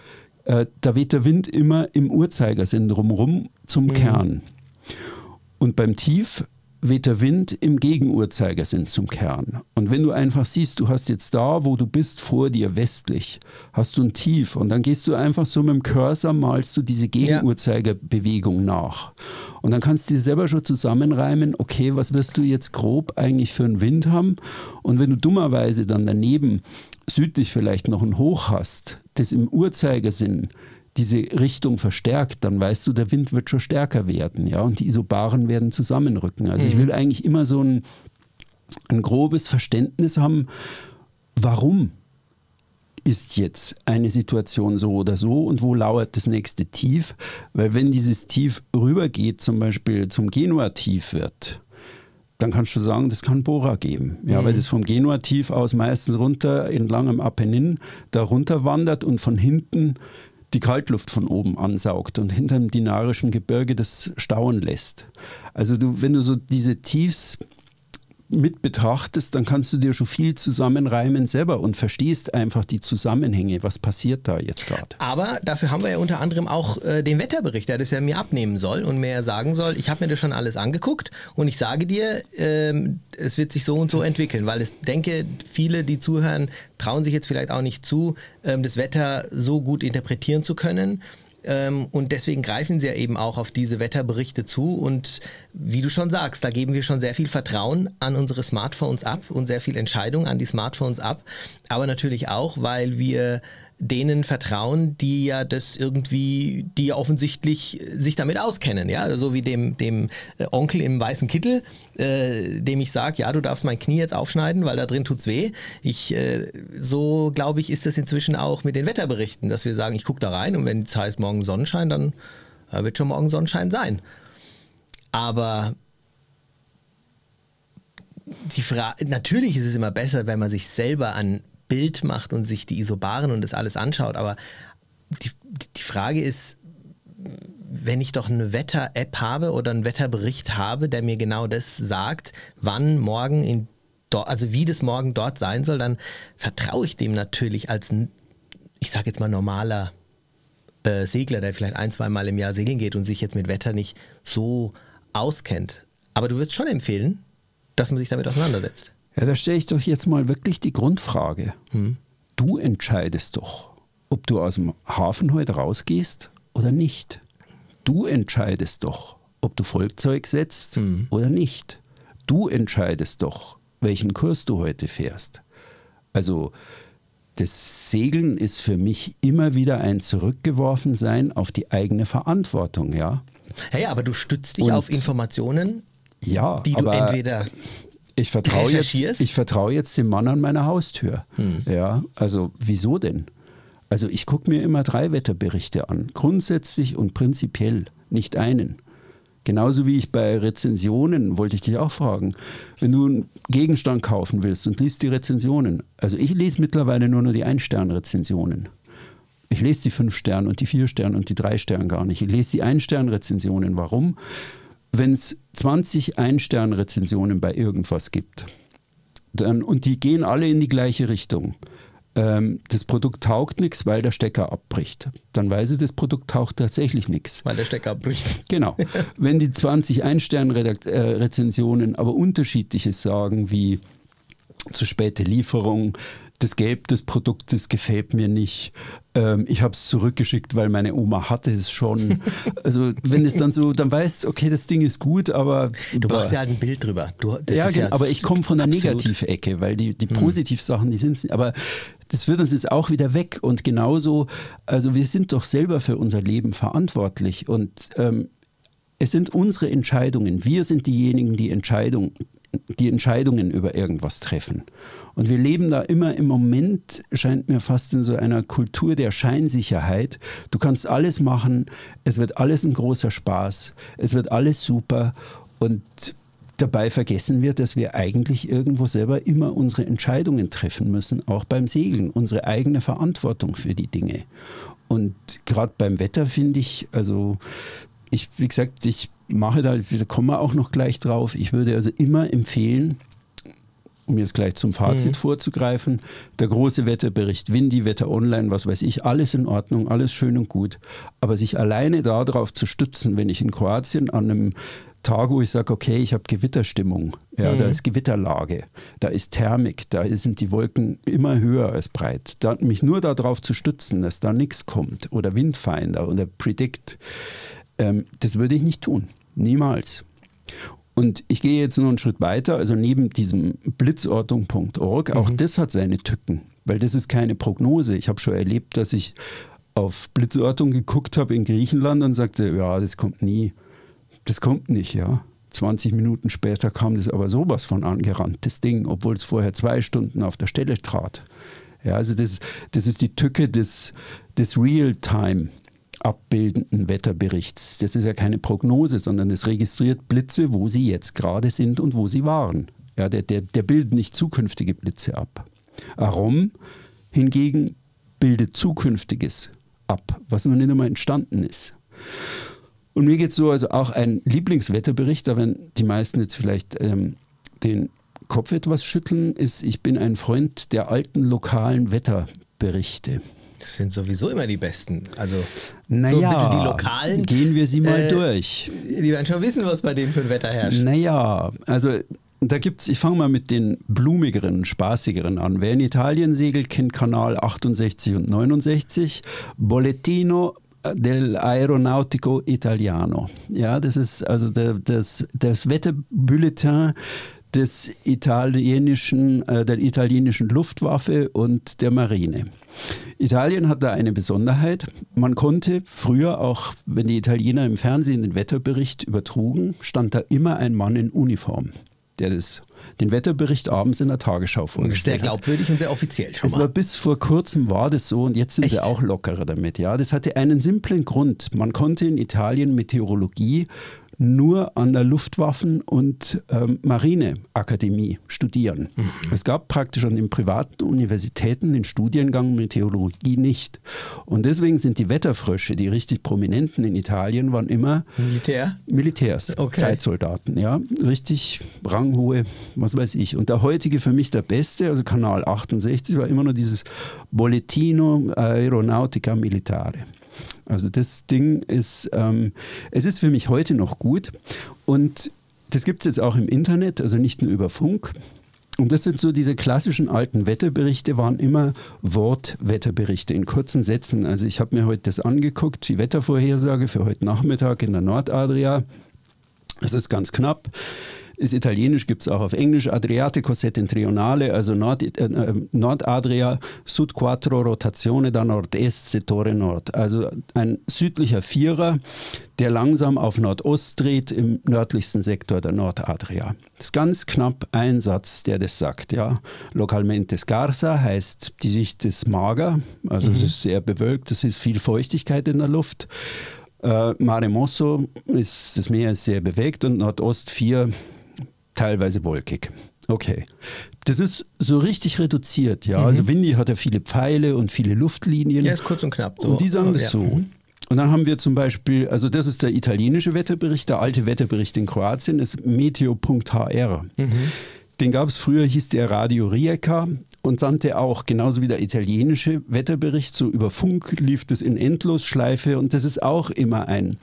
äh, da weht der Wind immer im Uhrzeigersinn drumherum zum mhm. Kern. Und beim Tief weht der Wind im Gegenuhrzeigersinn zum Kern. Und wenn du einfach siehst, du hast jetzt da, wo du bist, vor dir westlich, hast du ein Tief und dann gehst du einfach so mit dem Cursor, malst du diese Gegenuhrzeigerbewegung nach. Und dann kannst du dir selber schon zusammenreimen, okay, was wirst du jetzt grob eigentlich für einen Wind haben? Und wenn du dummerweise dann daneben südlich vielleicht noch ein Hoch hast, das im Uhrzeigersinn diese Richtung verstärkt, dann weißt du, der Wind wird schon stärker werden, ja, und die Isobaren werden zusammenrücken. Also mhm. ich will eigentlich immer so ein, ein grobes Verständnis haben, warum ist jetzt eine Situation so oder so und wo lauert das nächste Tief? Weil wenn dieses Tief rübergeht, zum Beispiel zum Genua-Tief wird, dann kannst du sagen, das kann Bora geben. Ja, mhm. weil das vom Genua-Tief aus meistens runter entlang am Apennin da runter wandert und von hinten die Kaltluft von oben ansaugt und hinter dem dinarischen Gebirge das stauen lässt. Also du, wenn du so diese Tiefs mit betrachtest, dann kannst du dir schon viel zusammenreimen selber und verstehst einfach die Zusammenhänge, was passiert da jetzt gerade. Aber dafür haben wir ja unter anderem auch äh, den Wetterbericht, der das ja mir abnehmen soll und mir sagen soll, ich habe mir das schon alles angeguckt und ich sage dir, äh, es wird sich so und so entwickeln, weil ich denke, viele, die zuhören, trauen sich jetzt vielleicht auch nicht zu, äh, das Wetter so gut interpretieren zu können. Ähm, und deswegen greifen sie ja eben auch auf diese Wetterberichte zu. Und wie du schon sagst, da geben wir schon sehr viel Vertrauen an unsere Smartphones ab und sehr viel Entscheidung an die Smartphones ab. Aber natürlich auch, weil wir denen vertrauen, die ja das irgendwie, die ja offensichtlich sich damit auskennen, ja, also so wie dem, dem äh, Onkel im weißen Kittel, äh, dem ich sage, ja, du darfst mein Knie jetzt aufschneiden, weil da drin tut's weh. Ich, äh, so glaube ich, ist das inzwischen auch mit den Wetterberichten, dass wir sagen, ich gucke da rein und wenn es heißt morgen Sonnenschein, dann äh, wird schon morgen Sonnenschein sein. Aber die Frage, natürlich ist es immer besser, wenn man sich selber an Bild macht und sich die Isobaren und das alles anschaut. Aber die, die Frage ist, wenn ich doch eine Wetter-App habe oder einen Wetterbericht habe, der mir genau das sagt, wann morgen in also wie das morgen dort sein soll, dann vertraue ich dem natürlich als ich sage jetzt mal, normaler äh, Segler, der vielleicht ein, zwei Mal im Jahr segeln geht und sich jetzt mit Wetter nicht so auskennt. Aber du würdest schon empfehlen, dass man sich damit auseinandersetzt. Ja, da stelle ich doch jetzt mal wirklich die Grundfrage. Hm. Du entscheidest doch, ob du aus dem Hafen heute rausgehst oder nicht. Du entscheidest doch, ob du Volkzeug setzt hm. oder nicht. Du entscheidest doch, welchen Kurs du heute fährst. Also das Segeln ist für mich immer wieder ein Zurückgeworfensein auf die eigene Verantwortung, ja. Hey, aber du stützt dich Und, auf Informationen, ja, die du entweder ich vertraue jetzt, ich vertraue jetzt dem Mann an meiner Haustür. Hm. Ja, also wieso denn? Also ich gucke mir immer drei Wetterberichte an, grundsätzlich und prinzipiell, nicht einen. Genauso wie ich bei Rezensionen, wollte ich dich auch fragen, wenn du einen Gegenstand kaufen willst und liest die Rezensionen. Also ich lese mittlerweile nur noch die Ein-Stern-Rezensionen. Ich lese die fünf Sterne und die vier Sterne und die drei Sterne gar nicht. Ich lese die Ein-Stern-Rezensionen. Warum? Wenn es 20 Ein-Stern-Rezensionen bei irgendwas gibt dann, und die gehen alle in die gleiche Richtung, ähm, das Produkt taugt nichts, weil der Stecker abbricht. Dann weiß ich, das Produkt taugt tatsächlich nichts. Weil der Stecker abbricht. (laughs) Genau. Wenn die 20 Ein-Stern-Rezensionen aber unterschiedliches sagen, wie zu späte Lieferung, das Gelb des Produktes gefällt mir nicht. Ähm, ich habe es zurückgeschickt, weil meine Oma hatte es schon. (laughs) Also wenn es dann so, dann weißt okay, das Ding ist gut, aber... Du machst ja halt ein Bild drüber. Du, ja, ja, aber ich komme von der Negativecke, weil die, die hm. Positivsachen, die sind aber das wird uns jetzt auch wieder weg. Und genauso, also wir sind doch selber für unser Leben verantwortlich. Und ähm, es sind unsere Entscheidungen. Wir sind diejenigen, die Entscheidung, die Entscheidungen über irgendwas treffen. Und wir leben da immer im Moment, scheint mir fast in so einer Kultur der Scheinsicherheit. Du kannst alles machen, es wird alles ein großer Spaß, es wird alles super. Und dabei vergessen wir, dass wir eigentlich irgendwo selber immer unsere Entscheidungen treffen müssen, auch beim Segeln, unsere eigene Verantwortung für die Dinge. Und gerade beim Wetter finde ich, also ich, wie gesagt, ich mache da, da kommen wir auch noch gleich drauf, ich würde also immer empfehlen, um jetzt gleich zum Fazit mhm. vorzugreifen, der große Wetterbericht, Windy, Wetter Online, was weiß ich, alles in Ordnung, alles schön und gut. Aber sich alleine darauf zu stützen, wenn ich in Kroatien an einem Tag, wo ich sage, okay, ich habe Gewitterstimmung, ja, mhm. da ist Gewitterlage, da ist Thermik, da sind die Wolken immer höher als breit. Da, mich nur darauf zu stützen, dass da nichts kommt oder Windfinder oder Predict, ähm, das würde ich nicht tun. Niemals. Und ich gehe jetzt noch einen Schritt weiter, also neben diesem blitzortung.org, mhm. auch das hat seine Tücken, weil das ist keine Prognose. Ich habe schon erlebt, dass ich auf Blitzortung geguckt habe in Griechenland und sagte, ja, das kommt nie das kommt nicht, ja. 20 Minuten später kam das aber sowas von angerannt, das Ding, obwohl es vorher zwei Stunden auf der Stelle trat. Ja, also das, das ist die Tücke des, des Real-Time abbildenden Wetterberichts. Das ist ja keine Prognose, sondern es registriert Blitze, wo sie jetzt gerade sind und wo sie waren. Ja, der, der, der bildet nicht zukünftige Blitze ab. Arom hingegen bildet Zukünftiges ab, was noch nicht einmal entstanden ist. Und mir geht es so, also auch ein Lieblingswetterbericht, da werden die meisten jetzt vielleicht ähm, den Kopf etwas schütteln, ist, ich bin ein Freund der alten lokalen Wetterberichte. Das sind sowieso immer die besten. Also naja, so die lokalen. Gehen wir sie mal äh, durch. Die werden schon wissen, was bei denen für ein Wetter herrscht. Naja, also da gibt's, ich fange mal mit den blumigeren, spaßigeren an. Wer in Italien segelt, kennt Kanal 68 und 69. Bollettino dell'Aeronautico Italiano. Ja, das ist also der, das, das Wetterbulletin des italienischen, äh, der italienischen Luftwaffe und der Marine. Italien hat da eine Besonderheit. Man konnte früher auch, wenn die Italiener im Fernsehen den Wetterbericht übertrugen, stand da immer ein Mann in Uniform der das, den Wetterbericht abends in der Tagesschau vorgestellt Sehr glaubwürdig und sehr offiziell schon es War, bis vor kurzem war das so und jetzt sind Echt? sie auch lockerer damit. Ja, das hatte einen simplen Grund. Man konnte in Italien Meteorologie nur an der Luftwaffen- und ähm, Marineakademie studieren. Mhm. Es gab praktisch an den privaten Universitäten den Studiengang Meteorologie nicht. Und deswegen sind die Wetterfrösche, die richtig prominenten in Italien, waren immer Militär? Militärs, okay. Zeitsoldaten, ja. Richtig ranghohe, was weiß ich. Und der heutige für mich der beste, also Kanal 68, war immer nur dieses Bollettino Aeronautica Militare. Also das Ding ist, ähm, es ist für mich heute noch gut und das gibt es jetzt auch im Internet, also nicht nur über Funk. Und das sind so diese klassischen alten Wetterberichte, waren immer Wortwetterberichte in kurzen Sätzen. Also ich habe mir heute das angeguckt, die Wettervorhersage für heute Nachmittag in der Nordadria. Das ist ganz knapp ist italienisch, gibt es auch auf Englisch, Adriatico settentrionale, also Nord, äh, äh, Nordadria, Sud quattro rotazione da Nord-Est, Settore Nord. Also ein südlicher Vierer, der langsam auf Nordost dreht im nördlichsten Sektor der Nordadria. Das ist ganz knapp ein Satz, der das sagt. Ja. Localmente scarsa heißt, die Sicht ist mager, also mhm. es ist sehr bewölkt, es ist viel Feuchtigkeit in der Luft. Äh, Mare Mosso ist, das Meer ist sehr bewegt und Nordost 4 teilweise wolkig. Okay. Das ist so richtig reduziert, ja. Mhm. Also Windy hat ja viele Pfeile und viele Luftlinien. Ja, ist kurz und knapp. So. Und die sagen das ja. so. Mhm. Und dann haben wir zum Beispiel, also das ist der italienische Wetterbericht, der alte Wetterbericht in Kroatien ist meteo.hr. Mhm. Den gab es früher, hieß der Radio Rijeka und sandte auch, genauso wie der italienische Wetterbericht, so über Funk lief das in Endlosschleife und das ist auch immer ein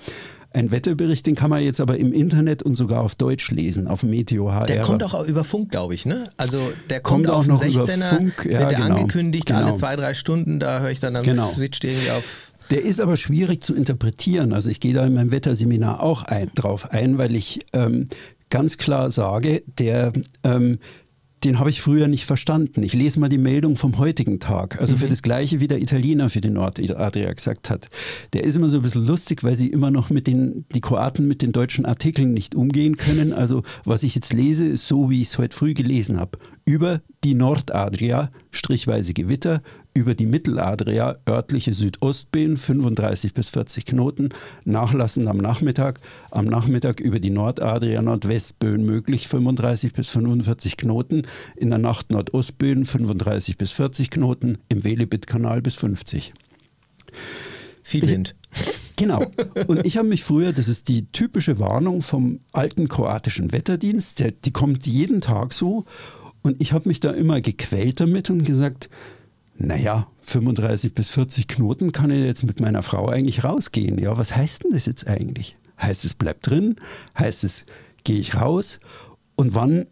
ein Wetterbericht, den kann man jetzt aber im Internet und sogar auf Deutsch lesen, auf Meteo HR. Der kommt auch über Funk, glaube ich, ne? Also der kommt, kommt auch noch 16er, über Funk, ja, wird der genau. angekündigt, genau. alle zwei, drei Stunden, da höre ich dann, dann genau. switcht irgendwie auf. Der ist aber schwierig zu interpretieren. Also ich gehe da in meinem Wetterseminar auch ein, drauf ein, weil ich ähm, ganz klar sage, der ähm, den habe ich früher nicht verstanden. Ich lese mal die Meldung vom heutigen Tag. Also mhm. für das Gleiche, wie der Italiener für die Nordadria gesagt hat. Der ist immer so ein bisschen lustig, weil sie immer noch mit den, die Kroaten mit den deutschen Artikeln nicht umgehen können. Also was ich jetzt lese, ist so, wie ich es heute früh gelesen habe über die Nordadria strichweise Gewitter, über die Mitteladria örtliche Südostböen 35 bis 40 Knoten, nachlassend am Nachmittag, am Nachmittag über die Nordadria Nordwestböen möglich 35 bis 45 Knoten, in der Nacht Nordostböen 35 bis 40 Knoten, im Velebit-Kanal bis 50. Viel Wind. Genau. Und ich habe mich früher, das ist die typische Warnung vom alten kroatischen Wetterdienst, der, die kommt jeden Tag so. Und ich habe mich da immer gequält damit und gesagt, naja, 35 bis 40 Knoten kann ich jetzt mit meiner Frau eigentlich rausgehen. Ja, was heißt denn das jetzt eigentlich? Heißt es, bleib drin? Heißt es, gehe ich raus? Und wann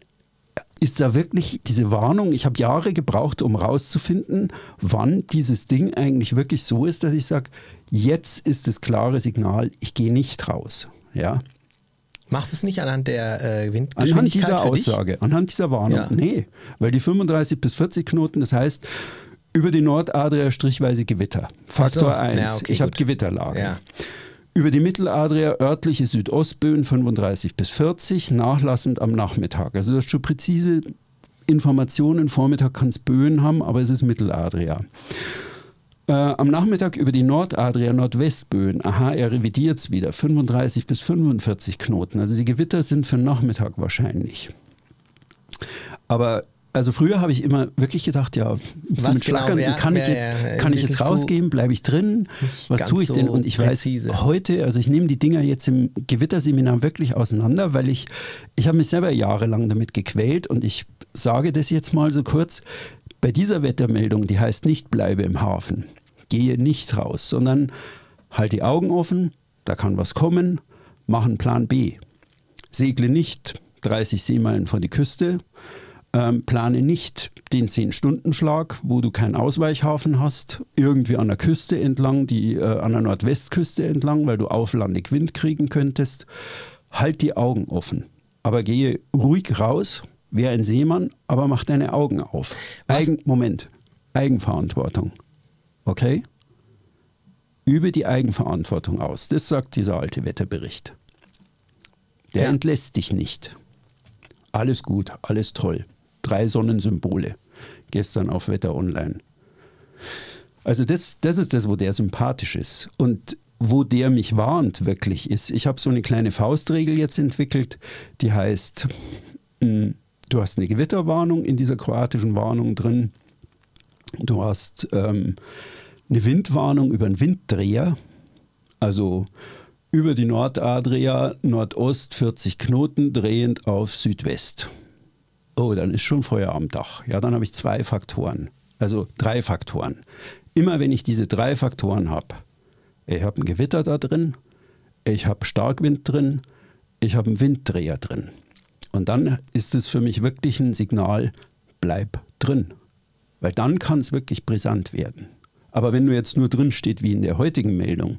ist da wirklich diese Warnung? Ich habe Jahre gebraucht, um rauszufinden, wann dieses Ding eigentlich wirklich so ist, dass ich sage, jetzt ist das klare Signal, ich gehe nicht raus. Ja. Machst du es nicht anhand der äh, Windgeschwindigkeit Anhand dieser Aussage, anhand dieser Warnung. Ja. Nee, weil die 35 bis 40 Knoten, das heißt, über die Nordadria strichweise Gewitter. Faktor so. 1. Ja, okay, ich habe Gewitterlage. Ja. Über die Mitteladria örtliche Südostböen 35 bis 40, nachlassend am Nachmittag. Also du hast schon präzise Informationen. Vormittag kann es Böen haben, aber es ist Mitteladria. Äh, am Nachmittag über die Nordadria Nordwestböen. Aha, er revidiert es wieder. 35 bis 45 Knoten. Also die Gewitter sind für den Nachmittag wahrscheinlich. Aber also früher habe ich immer wirklich gedacht, ja, so mit genau, Schlackern, ja, kann, ich jetzt, ja, kann ich jetzt rausgehen, bleibe ich drin, was tue ich denn? Und ich präzise. weiß heute, also ich nehme die Dinger jetzt im Gewitterseminar wirklich auseinander, weil ich, ich habe mich selber jahrelang damit gequält und ich sage das jetzt mal so kurz, bei dieser Wettermeldung, die heißt nicht bleibe im Hafen, gehe nicht raus, sondern halt die Augen offen, da kann was kommen, mach einen Plan B. Segle nicht 30 Seemeilen vor die Küste, ähm, plane nicht den 10-Stunden-Schlag, wo du keinen Ausweichhafen hast, irgendwie an der Küste entlang, die, äh, an der Nordwestküste entlang, weil du auflandig Wind kriegen könntest. Halt die Augen offen, aber gehe ruhig raus, Wär ein Seemann, aber mach deine Augen auf. Eigen, Moment, Eigenverantwortung. Okay? Übe die Eigenverantwortung aus. Das sagt dieser alte Wetterbericht. Der ja. entlässt dich nicht. Alles gut, alles toll. Drei Sonnensymbole. Gestern auf Wetter Online. Also das, das ist das, wo der sympathisch ist. Und wo der mich warnt wirklich ist, ich habe so eine kleine Faustregel jetzt entwickelt, die heißt, mh, du hast eine Gewitterwarnung in dieser kroatischen Warnung drin, du hast ähm, eine Windwarnung über einen Winddreher, also über die Nordadria, Nordost 40 Knoten, drehend auf Südwest. Oh, dann ist schon Feuer am Dach. Ja, dann habe ich zwei Faktoren, also drei Faktoren. Immer wenn ich diese drei Faktoren habe, ich habe ein Gewitter da drin, ich habe Starkwind drin, ich habe einen Winddreher drin. Und dann ist es für mich wirklich ein Signal, bleib drin. Weil dann kann es wirklich brisant werden. Aber wenn du jetzt nur drin steht, wie in der heutigen Meldung,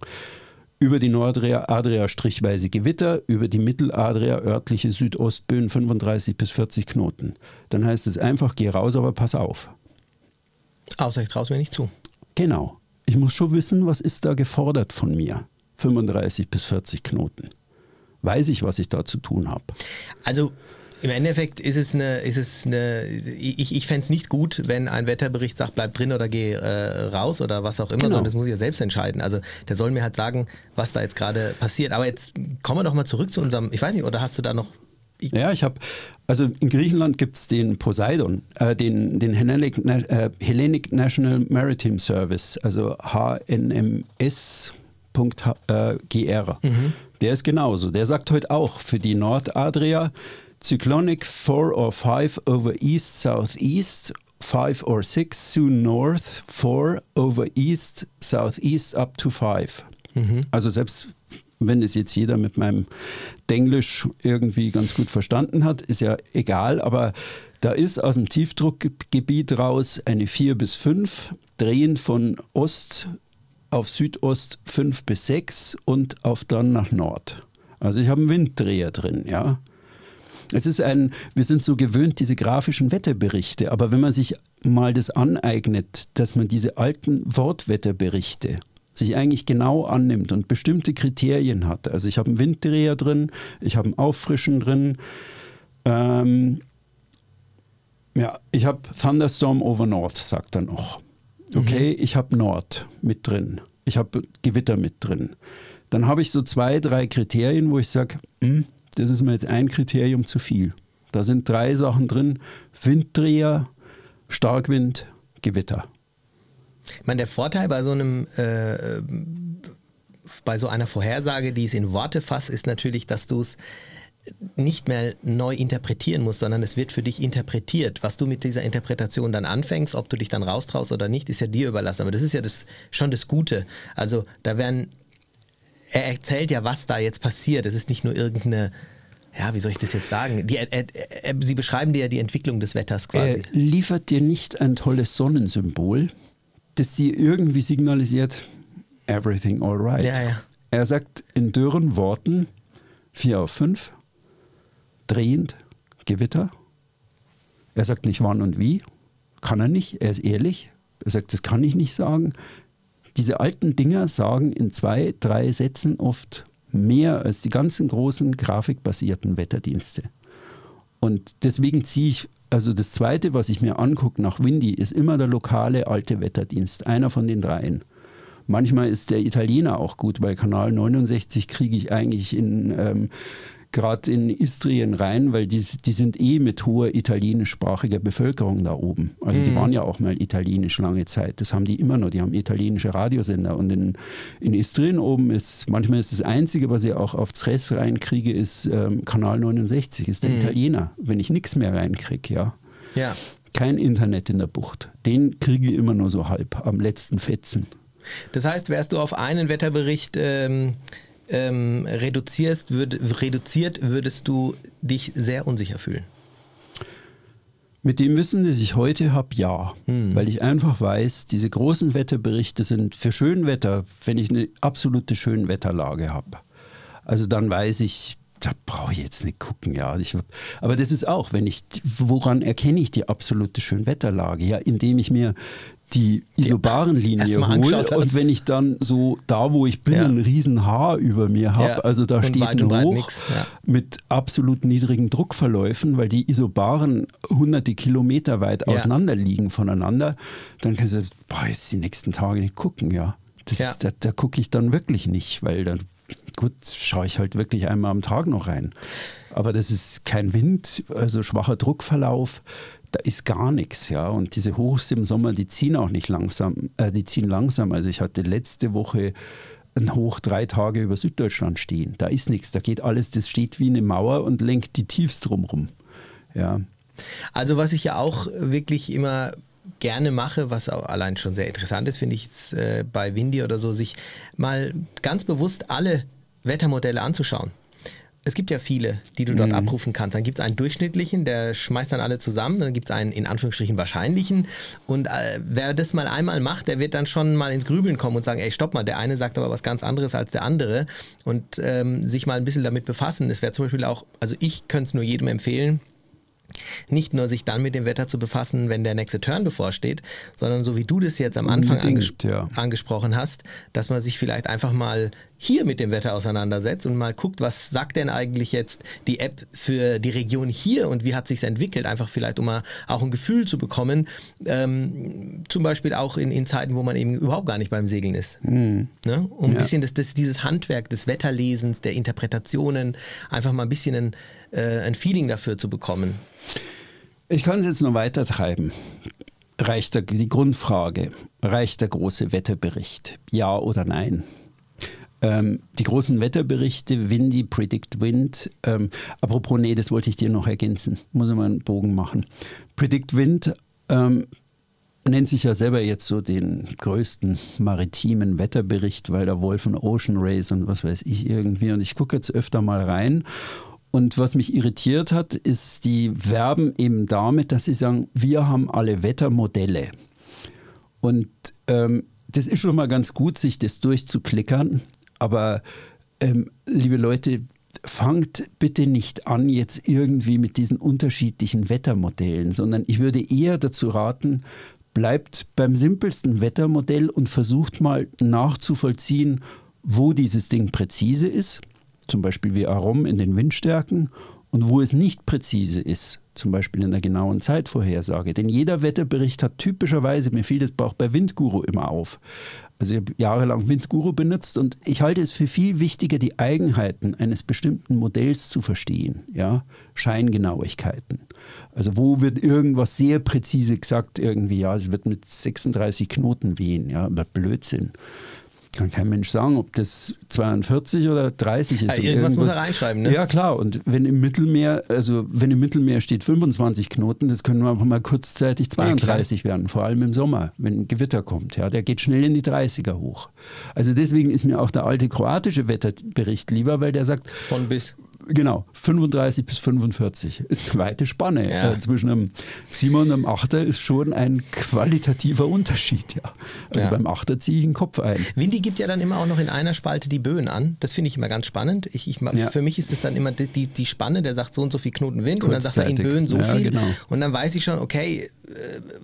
über die Nordadria strichweise Gewitter, über die Mitteladria örtliche Südostböen 35 bis 40 Knoten, dann heißt es einfach, geh raus, aber pass auf. Außer ich traue es mir nicht zu. Genau ich muss schon wissen, was ist da gefordert von mir. 35 bis 40 Knoten. Weiß ich, was ich da zu tun habe. Also im Endeffekt ist es eine, ist es eine ich, ich fände es nicht gut, wenn ein Wetterbericht sagt, bleib drin oder geh äh, raus oder was auch immer, genau. sondern das muss ich ja selbst entscheiden. Also der soll mir halt sagen, was da jetzt gerade passiert. Aber jetzt kommen wir doch mal zurück zu unserem, ich weiß nicht, oder hast du da noch ich ja, ich habe, also in Griechenland gibt es den Poseidon, äh, den, den Hellenic, äh, Hellenic, National Maritime Service, also HNMS.gr. Mhm. Der ist genauso. Der sagt heute auch für die Nordadria Cyclonic 4 or 5 over East Southeast 5 or 6 soon north, 4 over east, southeast up to 5. Mhm. Also selbst wenn es jetzt jeder mit meinem Denglisch irgendwie ganz gut verstanden hat, ist ja egal, aber da ist aus dem Tiefdruckgebiet raus eine 4 bis 5, drehen von Ost auf Südost 5 bis 6 und auf dann nach Nord. Also ich habe einen Winddreher drin, ja. Es ist ein, wir sind so gewöhnt, diese grafischen Wetterberichte, aber wenn man sich mal das aneignet, dass man diese alten Wortwetterberichte sich eigentlich genau annimmt und bestimmte Kriterien hat. Also ich habe einen Winddreher drin, ich habe einen Auffrischen drin. Ähm, ja, ich habe Thunderstorm over North, sagt er noch. Okay, mhm. ich habe Nord mit drin. Ich habe Gewitter mit drin. Dann habe ich so zwei, drei Kriterien, wo ich sage, hm, das ist mir jetzt ein Kriterium zu viel. Da sind drei Sachen drin: Winddreher, Starkwind, Gewitter. Ich meine, der Vorteil bei so einem äh, bei so einer Vorhersage, die es in Worte fasst, ist natürlich, dass du es nicht mehr neu interpretieren musst, sondern es wird für dich interpretiert. Was du mit dieser Interpretation dann anfängst, ob du dich dann raustraust oder nicht, ist ja dir überlassen. Aber das ist ja das, schon das Gute. Also da werden, er erzählt ja, was da jetzt passiert. Es ist nicht nur irgendeine, ja, wie soll ich das jetzt sagen? Die, äh, äh, sie beschreiben dir ja die Entwicklung des Wetters quasi. Er liefert dir nicht ein tolles Sonnensymbol, das dir irgendwie signalisiert, everything all right. Ja, ja. Er sagt in dürren Worten 4 auf 5, drehend, Gewitter. Er sagt nicht wann und wie, kann er nicht, er ist ehrlich. Er sagt, das kann ich nicht sagen. Diese alten Dinger sagen in zwei, drei Sätzen oft mehr als die ganzen großen grafikbasierten Wetterdienste. Und deswegen ziehe ich also das Zweite, was ich mir angucke nach Windy, ist immer der lokale alte Wetterdienst, einer von den dreien. Manchmal ist der Italiener auch gut, weil Kanal 69 kriege ich eigentlich in ähm, gerade in Istrien rein, weil die, die sind eh mit hoher italienischsprachiger Bevölkerung da oben. Also mhm. die waren ja auch mal italienisch lange Zeit. Das haben die immer noch. Die haben italienische Radiosender. Und in, in Istrien oben ist, manchmal ist das Einzige, was ich auch auf Zres reinkriege, ist ähm, Kanal 69, ist der mhm. Italiener. Wenn ich nichts mehr reinkriege, ja. Ja. Kein Internet in der Bucht. Den kriege ich immer nur so halb am letzten Fetzen. Das heißt, wärst du auf einen Wetterbericht ähm, ähm, reduzierst, würd, reduziert, würdest du dich sehr unsicher fühlen. Mit dem Wissen, das ich heute habe, ja. Hm. Weil ich einfach weiß, diese großen Wetterberichte sind für Schönwetter, wenn ich eine absolute Schönwetterlage habe. Also dann weiß ich, da brauche ich jetzt nicht gucken, ja. Ich, aber das ist auch, wenn ich, woran erkenne ich die absolute Schönwetterlage? Ja, indem ich mir die Isobarenlinie hole und wenn ich dann so da, wo ich bin, ja. ein riesen Haar über mir habe, ja. also da und steht ein Hoch ja. mit absolut niedrigen Druckverläufen, weil die Isobaren hunderte Kilometer weit auseinander liegen voneinander, dann kannst du boah, jetzt die nächsten Tage nicht gucken, ja. Das, Ja. Da, da gucke ich dann wirklich nicht, weil dann, gut, schaue ich halt wirklich einmal am Tag noch rein. Aber das ist kein Wind, also schwacher Druckverlauf, da ist gar nichts, ja. Und diese Hochs im Sommer, die ziehen auch nicht langsam, äh, die ziehen langsam. Also ich hatte letzte Woche ein Hoch drei Tage über Süddeutschland stehen. Da ist nichts, da geht alles, das steht wie eine Mauer und lenkt die tiefst drumrum. Ja. Also was ich ja auch wirklich immer gerne mache, was auch allein schon sehr interessant ist, finde ich jetzt, äh, bei Windy oder so, sich mal ganz bewusst alle Wettermodelle anzuschauen. Es gibt ja viele, die du dort abrufen kannst. Dann gibt es einen durchschnittlichen, der schmeißt dann alle zusammen. Dann gibt es einen in Anführungsstrichen wahrscheinlichen. Und äh, wer das mal einmal macht, der wird dann schon mal ins Grübeln kommen und sagen, ey, stopp mal, der eine sagt aber was ganz anderes als der andere. Und ähm, sich mal ein bisschen damit befassen. Das wäre zum Beispiel auch, also ich könnte es nur jedem empfehlen, nicht nur sich dann mit dem Wetter zu befassen, wenn der nächste Turn bevorsteht, sondern so wie du das jetzt am Anfang anges ja. angesprochen hast, dass man sich vielleicht einfach mal hier mit dem Wetter auseinandersetzt und mal guckt, was sagt denn eigentlich jetzt die App für die Region hier und wie hat sich entwickelt, einfach vielleicht um mal auch ein Gefühl zu bekommen, ähm, zum Beispiel auch in, in Zeiten, wo man eben überhaupt gar nicht beim Segeln ist. Ne? Um ein Ja. bisschen das, das, dieses Handwerk des Wetterlesens, der Interpretationen, einfach mal ein bisschen ein, äh, ein Feeling dafür zu bekommen. Ich kann es jetzt noch weiter treiben. Reicht der, die Grundfrage, reicht der große Wetterbericht? Ja oder nein? Ähm, die großen Wetterberichte, Windy, Predict Wind. Ähm, apropos, nee, das wollte ich dir noch ergänzen. Muss ich mal einen Bogen machen. Predict Wind ähm, nennt sich ja selber jetzt so den größten maritimen Wetterbericht, weil da Wolf und Ocean Race und was weiß ich irgendwie. Und ich gucke jetzt öfter mal rein. Und was mich irritiert hat, ist, die werben eben damit, dass sie sagen, wir haben alle Wettermodelle. Und ähm, das ist schon mal ganz gut, sich das durchzuklickern. Aber ähm, liebe Leute, fangt bitte nicht an jetzt irgendwie mit diesen unterschiedlichen Wettermodellen, sondern ich würde eher dazu raten, bleibt beim simpelsten Wettermodell und versucht mal nachzuvollziehen, wo dieses Ding präzise ist, zum Beispiel wie Arom in den Windstärken, und wo es nicht präzise ist, zum Beispiel in der genauen Zeitvorhersage. Denn jeder Wetterbericht hat typischerweise, mir fiel das auch bei Windguru immer auf. Also ich habe jahrelang Windguru benutzt und ich halte es für viel wichtiger, die Eigenheiten eines bestimmten Modells zu verstehen. Ja? Scheingenauigkeiten. Also wo wird irgendwas sehr präzise gesagt, irgendwie, ja, es wird mit 36 Knoten wehen, ja, Blödsinn. Kann kein Mensch sagen, ob das 42 oder 30 ist. Ja, Und irgendwas muss er irgendwas- reinschreiben, ne? Ja, klar. Und wenn im Mittelmeer, also wenn im Mittelmeer steht 25 Knoten, das können wir einfach mal kurzzeitig 32 werden, vor allem im Sommer, wenn ein Gewitter kommt. Ja, der geht schnell in die 30er hoch. Also deswegen ist mir auch der alte kroatische Wetterbericht lieber, weil der sagt, Von bis. Genau, 35 bis 45 ist eine weite Spanne. Ja. Äh, zwischen einem Siebener und einem Achter ist schon ein qualitativer Unterschied. Ja. Also Ja. beim Achter ziehe ich den Kopf ein. Windy gibt ja dann immer auch noch in einer Spalte die Böen an. Das finde ich immer ganz spannend. Ich, ich, Ja. Für mich ist es dann immer die, die, die Spanne, der sagt so und so viel Knoten Wind und dann sagt er in. Böen so viel. genau. Und dann weiß ich schon, okay,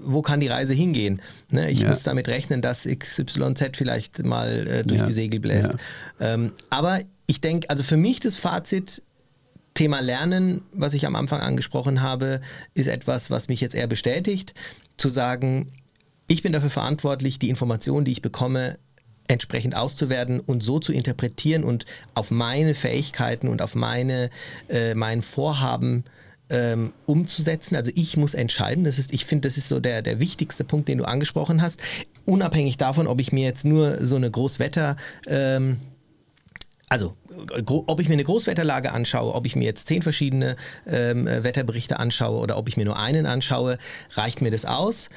wo kann die Reise hingehen? Ne, ich Ja. muss damit rechnen, dass XYZ vielleicht mal äh, durch Ja. die Segel bläst. Ähm, aber ich denke, also für mich das Fazit, Thema Lernen, was ich am Anfang angesprochen habe, ist etwas, was mich jetzt eher bestätigt, zu sagen, ich bin dafür verantwortlich, die Informationen, die ich bekomme, entsprechend auszuwerten und so zu interpretieren und auf meine Fähigkeiten und auf meine, äh, mein Vorhaben ähm, umzusetzen. Also ich muss entscheiden. Das ist, ich finde, das ist so der, der wichtigste Punkt, den du angesprochen hast. Unabhängig davon, ob ich mir jetzt nur so eine Großwetter ähm, also ob ich mir eine Großwetterlage anschaue, ob ich mir jetzt zehn verschiedene ähm, äh, Wetterberichte anschaue oder ob ich mir nur einen anschaue, reicht mir das aus.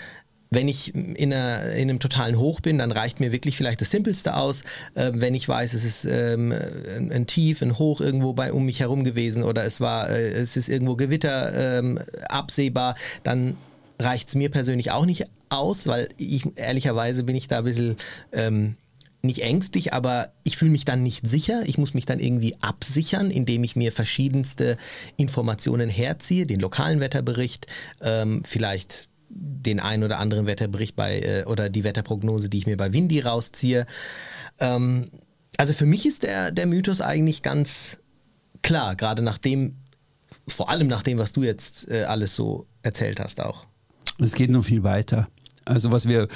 Wenn ich in, einer, in einem totalen Hoch bin, dann reicht mir wirklich vielleicht das Simpelste aus. Ähm, wenn ich weiß, es ist ähm, ein, ein Tief, ein Hoch irgendwo bei um mich herum gewesen oder es war, äh, es ist irgendwo Gewitter ähm, absehbar, dann reicht es mir persönlich auch nicht aus, weil ich ehrlicherweise bin ich da ein bisschen ähm, nicht ängstlich, aber ich fühle mich dann nicht sicher. Ich muss mich dann irgendwie absichern, indem ich mir verschiedenste Informationen herziehe, den lokalen Wetterbericht, ähm, vielleicht den einen oder anderen Wetterbericht bei äh, oder die Wetterprognose, die ich mir bei Windy rausziehe. Ähm, also für mich ist der, der Mythos eigentlich ganz klar, gerade nach dem, vor allem nach dem, was du jetzt äh, alles so erzählt hast auch. Es geht noch viel weiter. Also was wir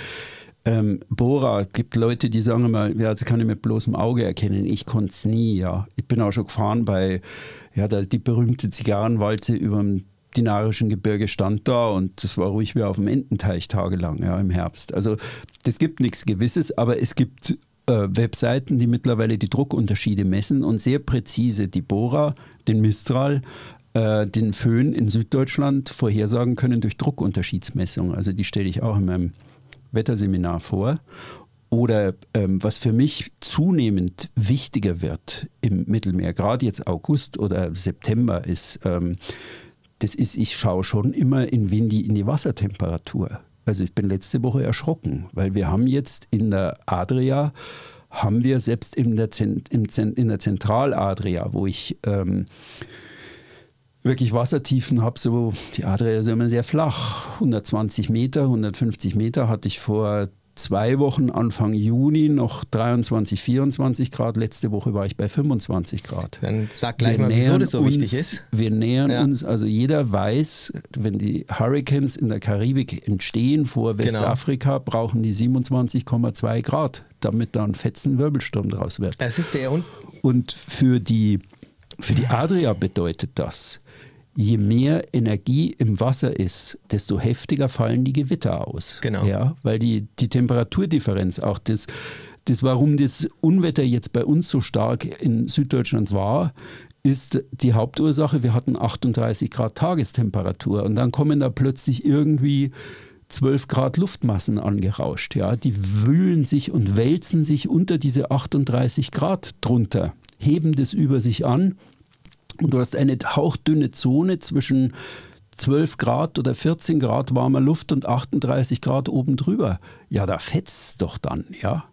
Ähm, Bora, gibt Leute, die sagen immer, ja, das kann ich mit bloßem Auge erkennen. Ich konnte es nie, ja. Ich bin auch schon gefahren bei, ja, die berühmte Zigarrenwalze über dem Dinarischen Gebirge stand da und das war ruhig wie auf dem Ententeich tagelang, ja, im Herbst. Also das gibt nichts Gewisses, aber es gibt äh, Webseiten, die mittlerweile die Druckunterschiede messen und sehr präzise die Bora, den Mistral, äh, den Föhn in Süddeutschland vorhersagen können durch Druckunterschiedsmessung. Also die stelle ich auch in meinem Wetterseminar vor. Oder ähm, was für mich zunehmend wichtiger wird im Mittelmeer, gerade jetzt August oder September, ist, ähm, das ist, ich schaue schon immer in Windy in die Wassertemperatur. Also ich bin letzte Woche erschrocken, weil wir haben jetzt in der Adria, haben wir selbst in der, Zent, in der Zentraladria, wo ich ähm, wirklich Wassertiefen habe, so die Adria ist immer sehr flach, 120 Meter, 150 Meter hatte ich vor zwei Wochen, Anfang Juni, noch 23, 24 Grad. Letzte Woche war ich bei 25 Grad. Dann sag gleich wir mal, wieso das so uns, wichtig ist. Wir nähern ja. uns, also jeder weiß, wenn die Hurricanes in der Karibik entstehen vor genau. Westafrika, genau. brauchen die 27,2 Grad, damit da ein fetzen Wirbelsturm draus wird. Es ist der und, und für die, für die Adria bedeutet das, je mehr Energie im Wasser ist, desto heftiger fallen die Gewitter aus. Genau. Ja, weil die, die Temperaturdifferenz, auch das, das, warum das Unwetter jetzt bei uns so stark in Süddeutschland war, ist die Hauptursache, wir hatten 38 Grad Tagestemperatur und dann kommen da plötzlich irgendwie 12 Grad Luftmassen angerauscht. Ja, die wühlen sich und wälzen sich unter diese 38 Grad drunter, heben das über sich an und du hast eine hauchdünne Zone zwischen 12 Grad oder 14 Grad warmer Luft und 38 Grad oben drüber. Ja, da fetzt es doch dann, ja.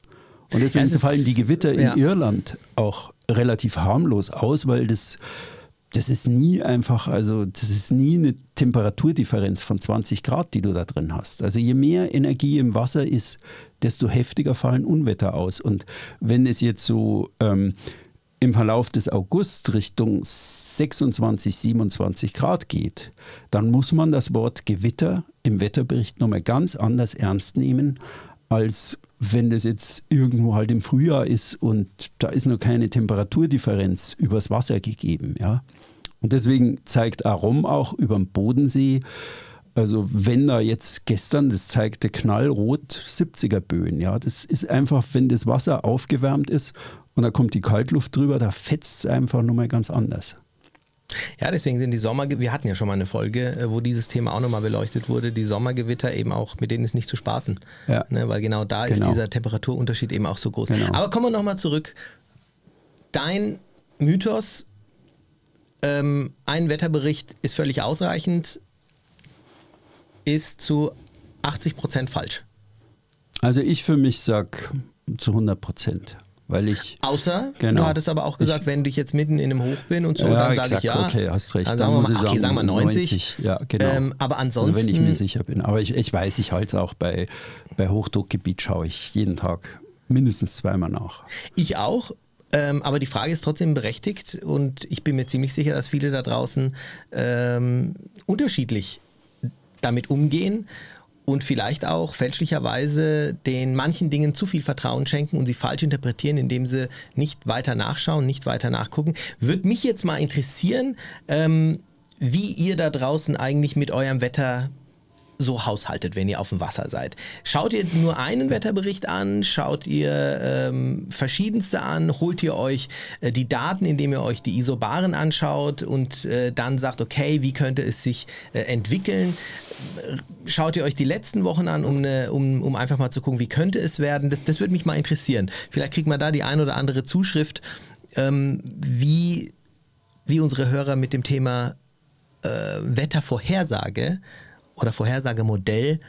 Und deswegen ja, fallen die Gewitter in ja. Irland auch relativ harmlos aus, weil das, das ist nie einfach, also das ist nie eine Temperaturdifferenz von 20 Grad, die du da drin hast. Also je mehr Energie im Wasser ist, desto heftiger fallen Unwetter aus. Und wenn es jetzt so ähm, im Verlauf des August Richtung 26, 27 Grad geht, dann muss man das Wort Gewitter im Wetterbericht nochmal ganz anders ernst nehmen, als wenn das jetzt irgendwo halt im Frühjahr ist und da ist noch keine Temperaturdifferenz übers Wasser gegeben. Ja? Und deswegen zeigt Arom auch über dem Bodensee, also wenn da jetzt gestern, das zeigte knallrot 70er Böen, ja, das ist einfach, wenn das Wasser aufgewärmt ist und da kommt die Kaltluft drüber, da fetzt es einfach nochmal ganz anders. Ja, deswegen sind die Sommer, wir hatten ja schon mal eine Folge, äh, wo dieses Thema auch nochmal beleuchtet wurde, die Sommergewitter eben auch, mit denen ist nicht zu spaßen. Ja. Ne, weil genau da genau. ist dieser Temperaturunterschied eben auch so groß. Genau. Aber kommen wir nochmal zurück. Dein Mythos, ähm, ein Wetterbericht ist völlig ausreichend, ist zu 80 Prozent falsch. Also ich für mich sage zu 100 Prozent weil ich. Außer, genau, du hattest aber auch gesagt, ich, wenn ich jetzt mitten in einem Hoch bin und so, ja, dann sage ich ja. Okay, hast recht. Dann, dann sagen wir mal, okay, sagen wir 90. 90 ja, genau. Ähm, aber ansonsten. Also wenn ich mir sicher bin. Aber ich, ich weiß, ich halte es auch bei, bei Hochdruckgebiet, schaue ich jeden Tag mindestens zweimal nach. Ich auch. Ähm, aber die Frage ist trotzdem berechtigt und ich bin mir ziemlich sicher, dass viele da draußen ähm, unterschiedlich damit umgehen und vielleicht auch fälschlicherweise den manchen Dingen zu viel Vertrauen schenken und sie falsch interpretieren, indem sie nicht weiter nachschauen, nicht weiter nachgucken. Würde mich jetzt mal interessieren, ähm, wie ihr da draußen eigentlich mit eurem Wetter so haushaltet, wenn ihr auf dem Wasser seid. Schaut ihr nur einen Wetterbericht an? Schaut ihr ähm, verschiedenste an? Holt ihr euch äh, die Daten, indem ihr euch die Isobaren anschaut und äh, dann sagt, okay, wie könnte es sich äh, entwickeln? Schaut ihr euch die letzten Wochen an, um, eine, um, um einfach mal zu gucken, wie könnte es werden? Das, das würde mich mal interessieren. Vielleicht kriegt man da die ein oder andere Zuschrift, ähm, wie, wie unsere Hörer mit dem Thema äh, Wettervorhersage oder Vorhersagemodell,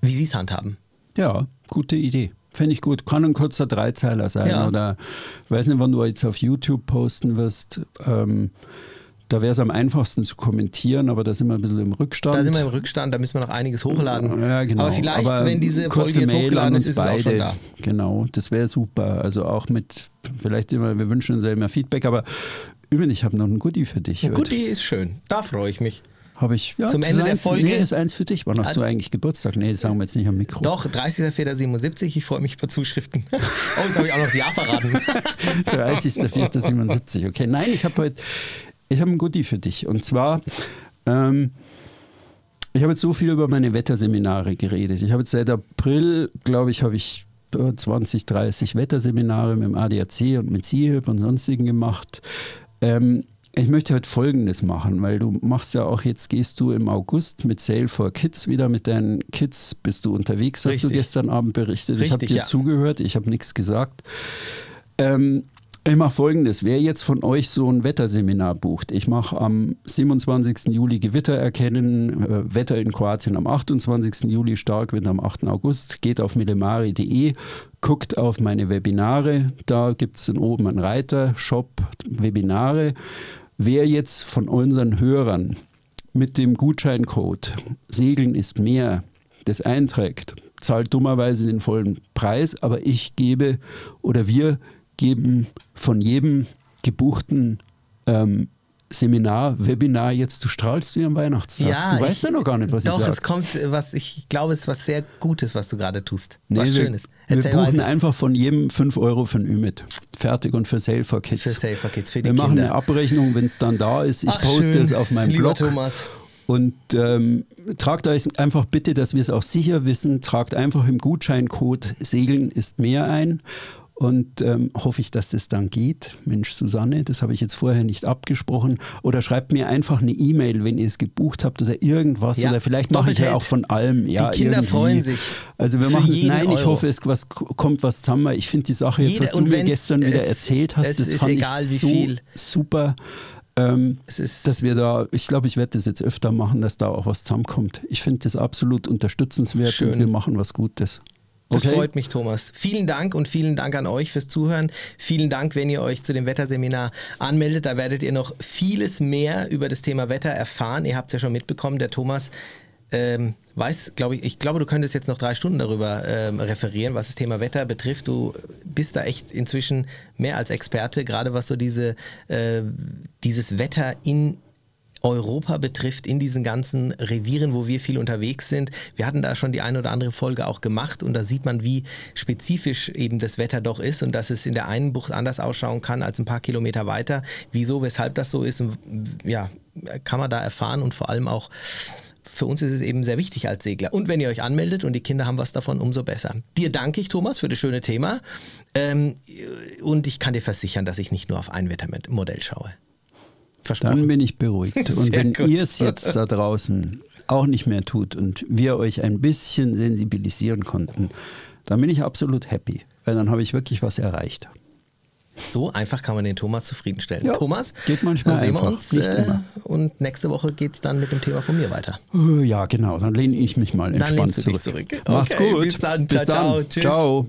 wie Sie es handhaben. Ja, gute Idee. Fände ich gut. Kann ein kurzer Dreizeiler sein ja. oder weiß nicht, wann du jetzt auf YouTube posten wirst. Ähm, da wäre es am einfachsten zu kommentieren, aber da sind wir ein bisschen im Rückstand. Da sind wir im Rückstand, da müssen wir noch einiges hochladen. Ja, genau. Aber vielleicht, aber wenn diese Folge jetzt Mail hochgeladen ist, ist beide. es auch schon da. Genau, das wäre super. Also auch mit, vielleicht immer, wir wünschen uns ja immer Feedback, aber übrigens, ich habe noch ein Goodie für dich. Ein Goodie ist schön, da freue ich mich. Habe ich. Ja, Zum Ende der eins, Folge. Nee, ist eins für dich. Wann hast Also- du eigentlich Geburtstag? Nee, das sagen wir jetzt nicht am Mikro. Doch, 30.04.77, ich freue mich über Zuschriften. (laughs) Oh, jetzt habe ich auch noch das Jahr verraten. (laughs) 30.04.77. Okay, nein, ich habe heute, ich habe ein Goodie für dich. Und zwar, ähm, ich habe jetzt so viel über meine Wetterseminare geredet. Ich habe jetzt seit April, glaube ich, habe ich äh, 20, 30 Wetterseminare mit dem ADAC und mit SIHIP und sonstigen gemacht. Ähm, ich möchte heute Folgendes machen, weil du machst ja auch jetzt, gehst du im August mit Sale for Kids wieder mit deinen Kids, bist du unterwegs, hast du Richtig. gestern Abend berichtet. ich habe Richtig, dir ja. zugehört, ich habe nichts gesagt. Ähm, ich mache folgendes: Wer jetzt von euch so ein Wetterseminar bucht, ich mache am 27. Juli Gewitter erkennen, äh, Wetter in Kroatien am 28. Juli, Starkwind am 8. August, geht auf milemari.de, guckt auf meine Webinare, da gibt es oben einen Reiter, Shop, Webinare. Wer jetzt von unseren Hörern mit dem Gutscheincode Segeln ist mehr das einträgt, zahlt dummerweise den vollen Preis, aber ich gebe oder wir geben von jedem gebuchten ähm, Seminar, Webinar jetzt, du strahlst wie am Weihnachtstag. Ja, du weißt ich- ja noch gar nicht, was Doch, ich es sage. kommt äh, was, ich glaube, es ist was sehr Gutes, was du gerade tust. was wir, Schönes. Wir Erzähl buchen weiter. einfach von jedem 5 Euro für ein Ümit. Fertig und für Sale for Kids. Für Safer Kids, für die wir machen Kinder. eine Abrechnung, wenn es dann da ist. Ich Ach, poste schön. es auf meinem Lieber Blog. Thomas. Und ähm, tragt euch einfach bitte, dass wir es auch sicher wissen, tragt einfach im Gutscheincode Segeln ist mehr ein. Und ähm, hoffe ich, dass das dann geht. Mensch, Susanne, das habe ich jetzt vorher nicht abgesprochen. Oder schreibt mir einfach eine E-Mail, wenn ihr es gebucht habt oder irgendwas. Ja, oder vielleicht mache ich ja auch von allem. Ja, Die Kinder irgendwie. freuen sich Also wir machen es. Nein, ich Euro. hoffe, es was, kommt was zusammen. Ich finde die Sache jetzt, Jeder- was du mir gestern wieder es- erzählt hast, das ist fand egal, ich so viel. super. Ähm, Es ist- dass wir da, ich glaube, ich werde das jetzt öfter machen, dass da auch was zusammenkommt. Ich finde das absolut unterstützenswert Schön. und wir machen was Gutes. Das freut mich, Thomas. Vielen Dank und vielen Dank an euch fürs Zuhören. Vielen Dank, wenn ihr euch zu dem Wetterseminar anmeldet. Da werdet ihr noch vieles mehr über das Thema Wetter erfahren. Ihr habt es ja schon mitbekommen, der Thomas ähm, weiß, glaube ich, ich glaube, du könntest jetzt noch drei Stunden darüber ähm, referieren, was das Thema Wetter betrifft. Du bist da echt inzwischen mehr als Experte, gerade was so diese, äh, dieses Wetter in Europa betrifft, in diesen ganzen Revieren, wo wir viel unterwegs sind. Wir hatten da schon die eine oder andere Folge auch gemacht und da sieht man, wie spezifisch eben das Wetter doch ist und dass es in der einen Bucht anders ausschauen kann als ein paar Kilometer weiter. Wieso, weshalb das so ist ja, kann man da erfahren und vor allem auch für uns ist es eben sehr wichtig als Segler. Und wenn ihr euch anmeldet und die Kinder haben was davon, umso besser. Dir danke ich, Thomas, für das schöne Thema. Ähm, und ich kann dir versichern, dass ich nicht nur auf ein Wettermodell schaue. Versprochen. Dann bin ich beruhigt. (laughs) Und wenn ihr es jetzt da draußen auch nicht mehr tut und wir euch ein bisschen sensibilisieren konnten, dann bin ich absolut happy, weil dann habe ich wirklich was erreicht. So einfach kann man den Thomas zufriedenstellen. Ja, Thomas, geht manchmal dann sehen wir einfach, uns nicht äh, und nächste Woche geht es dann mit dem Thema von mir weiter. Äh, Ja, genau. Dann lehne ich mich mal Dann entspannt dich zurück. zurück. Macht's Okay, gut. bis dann. Bis Ciao, ciao. dann. Tschüss. Ciao.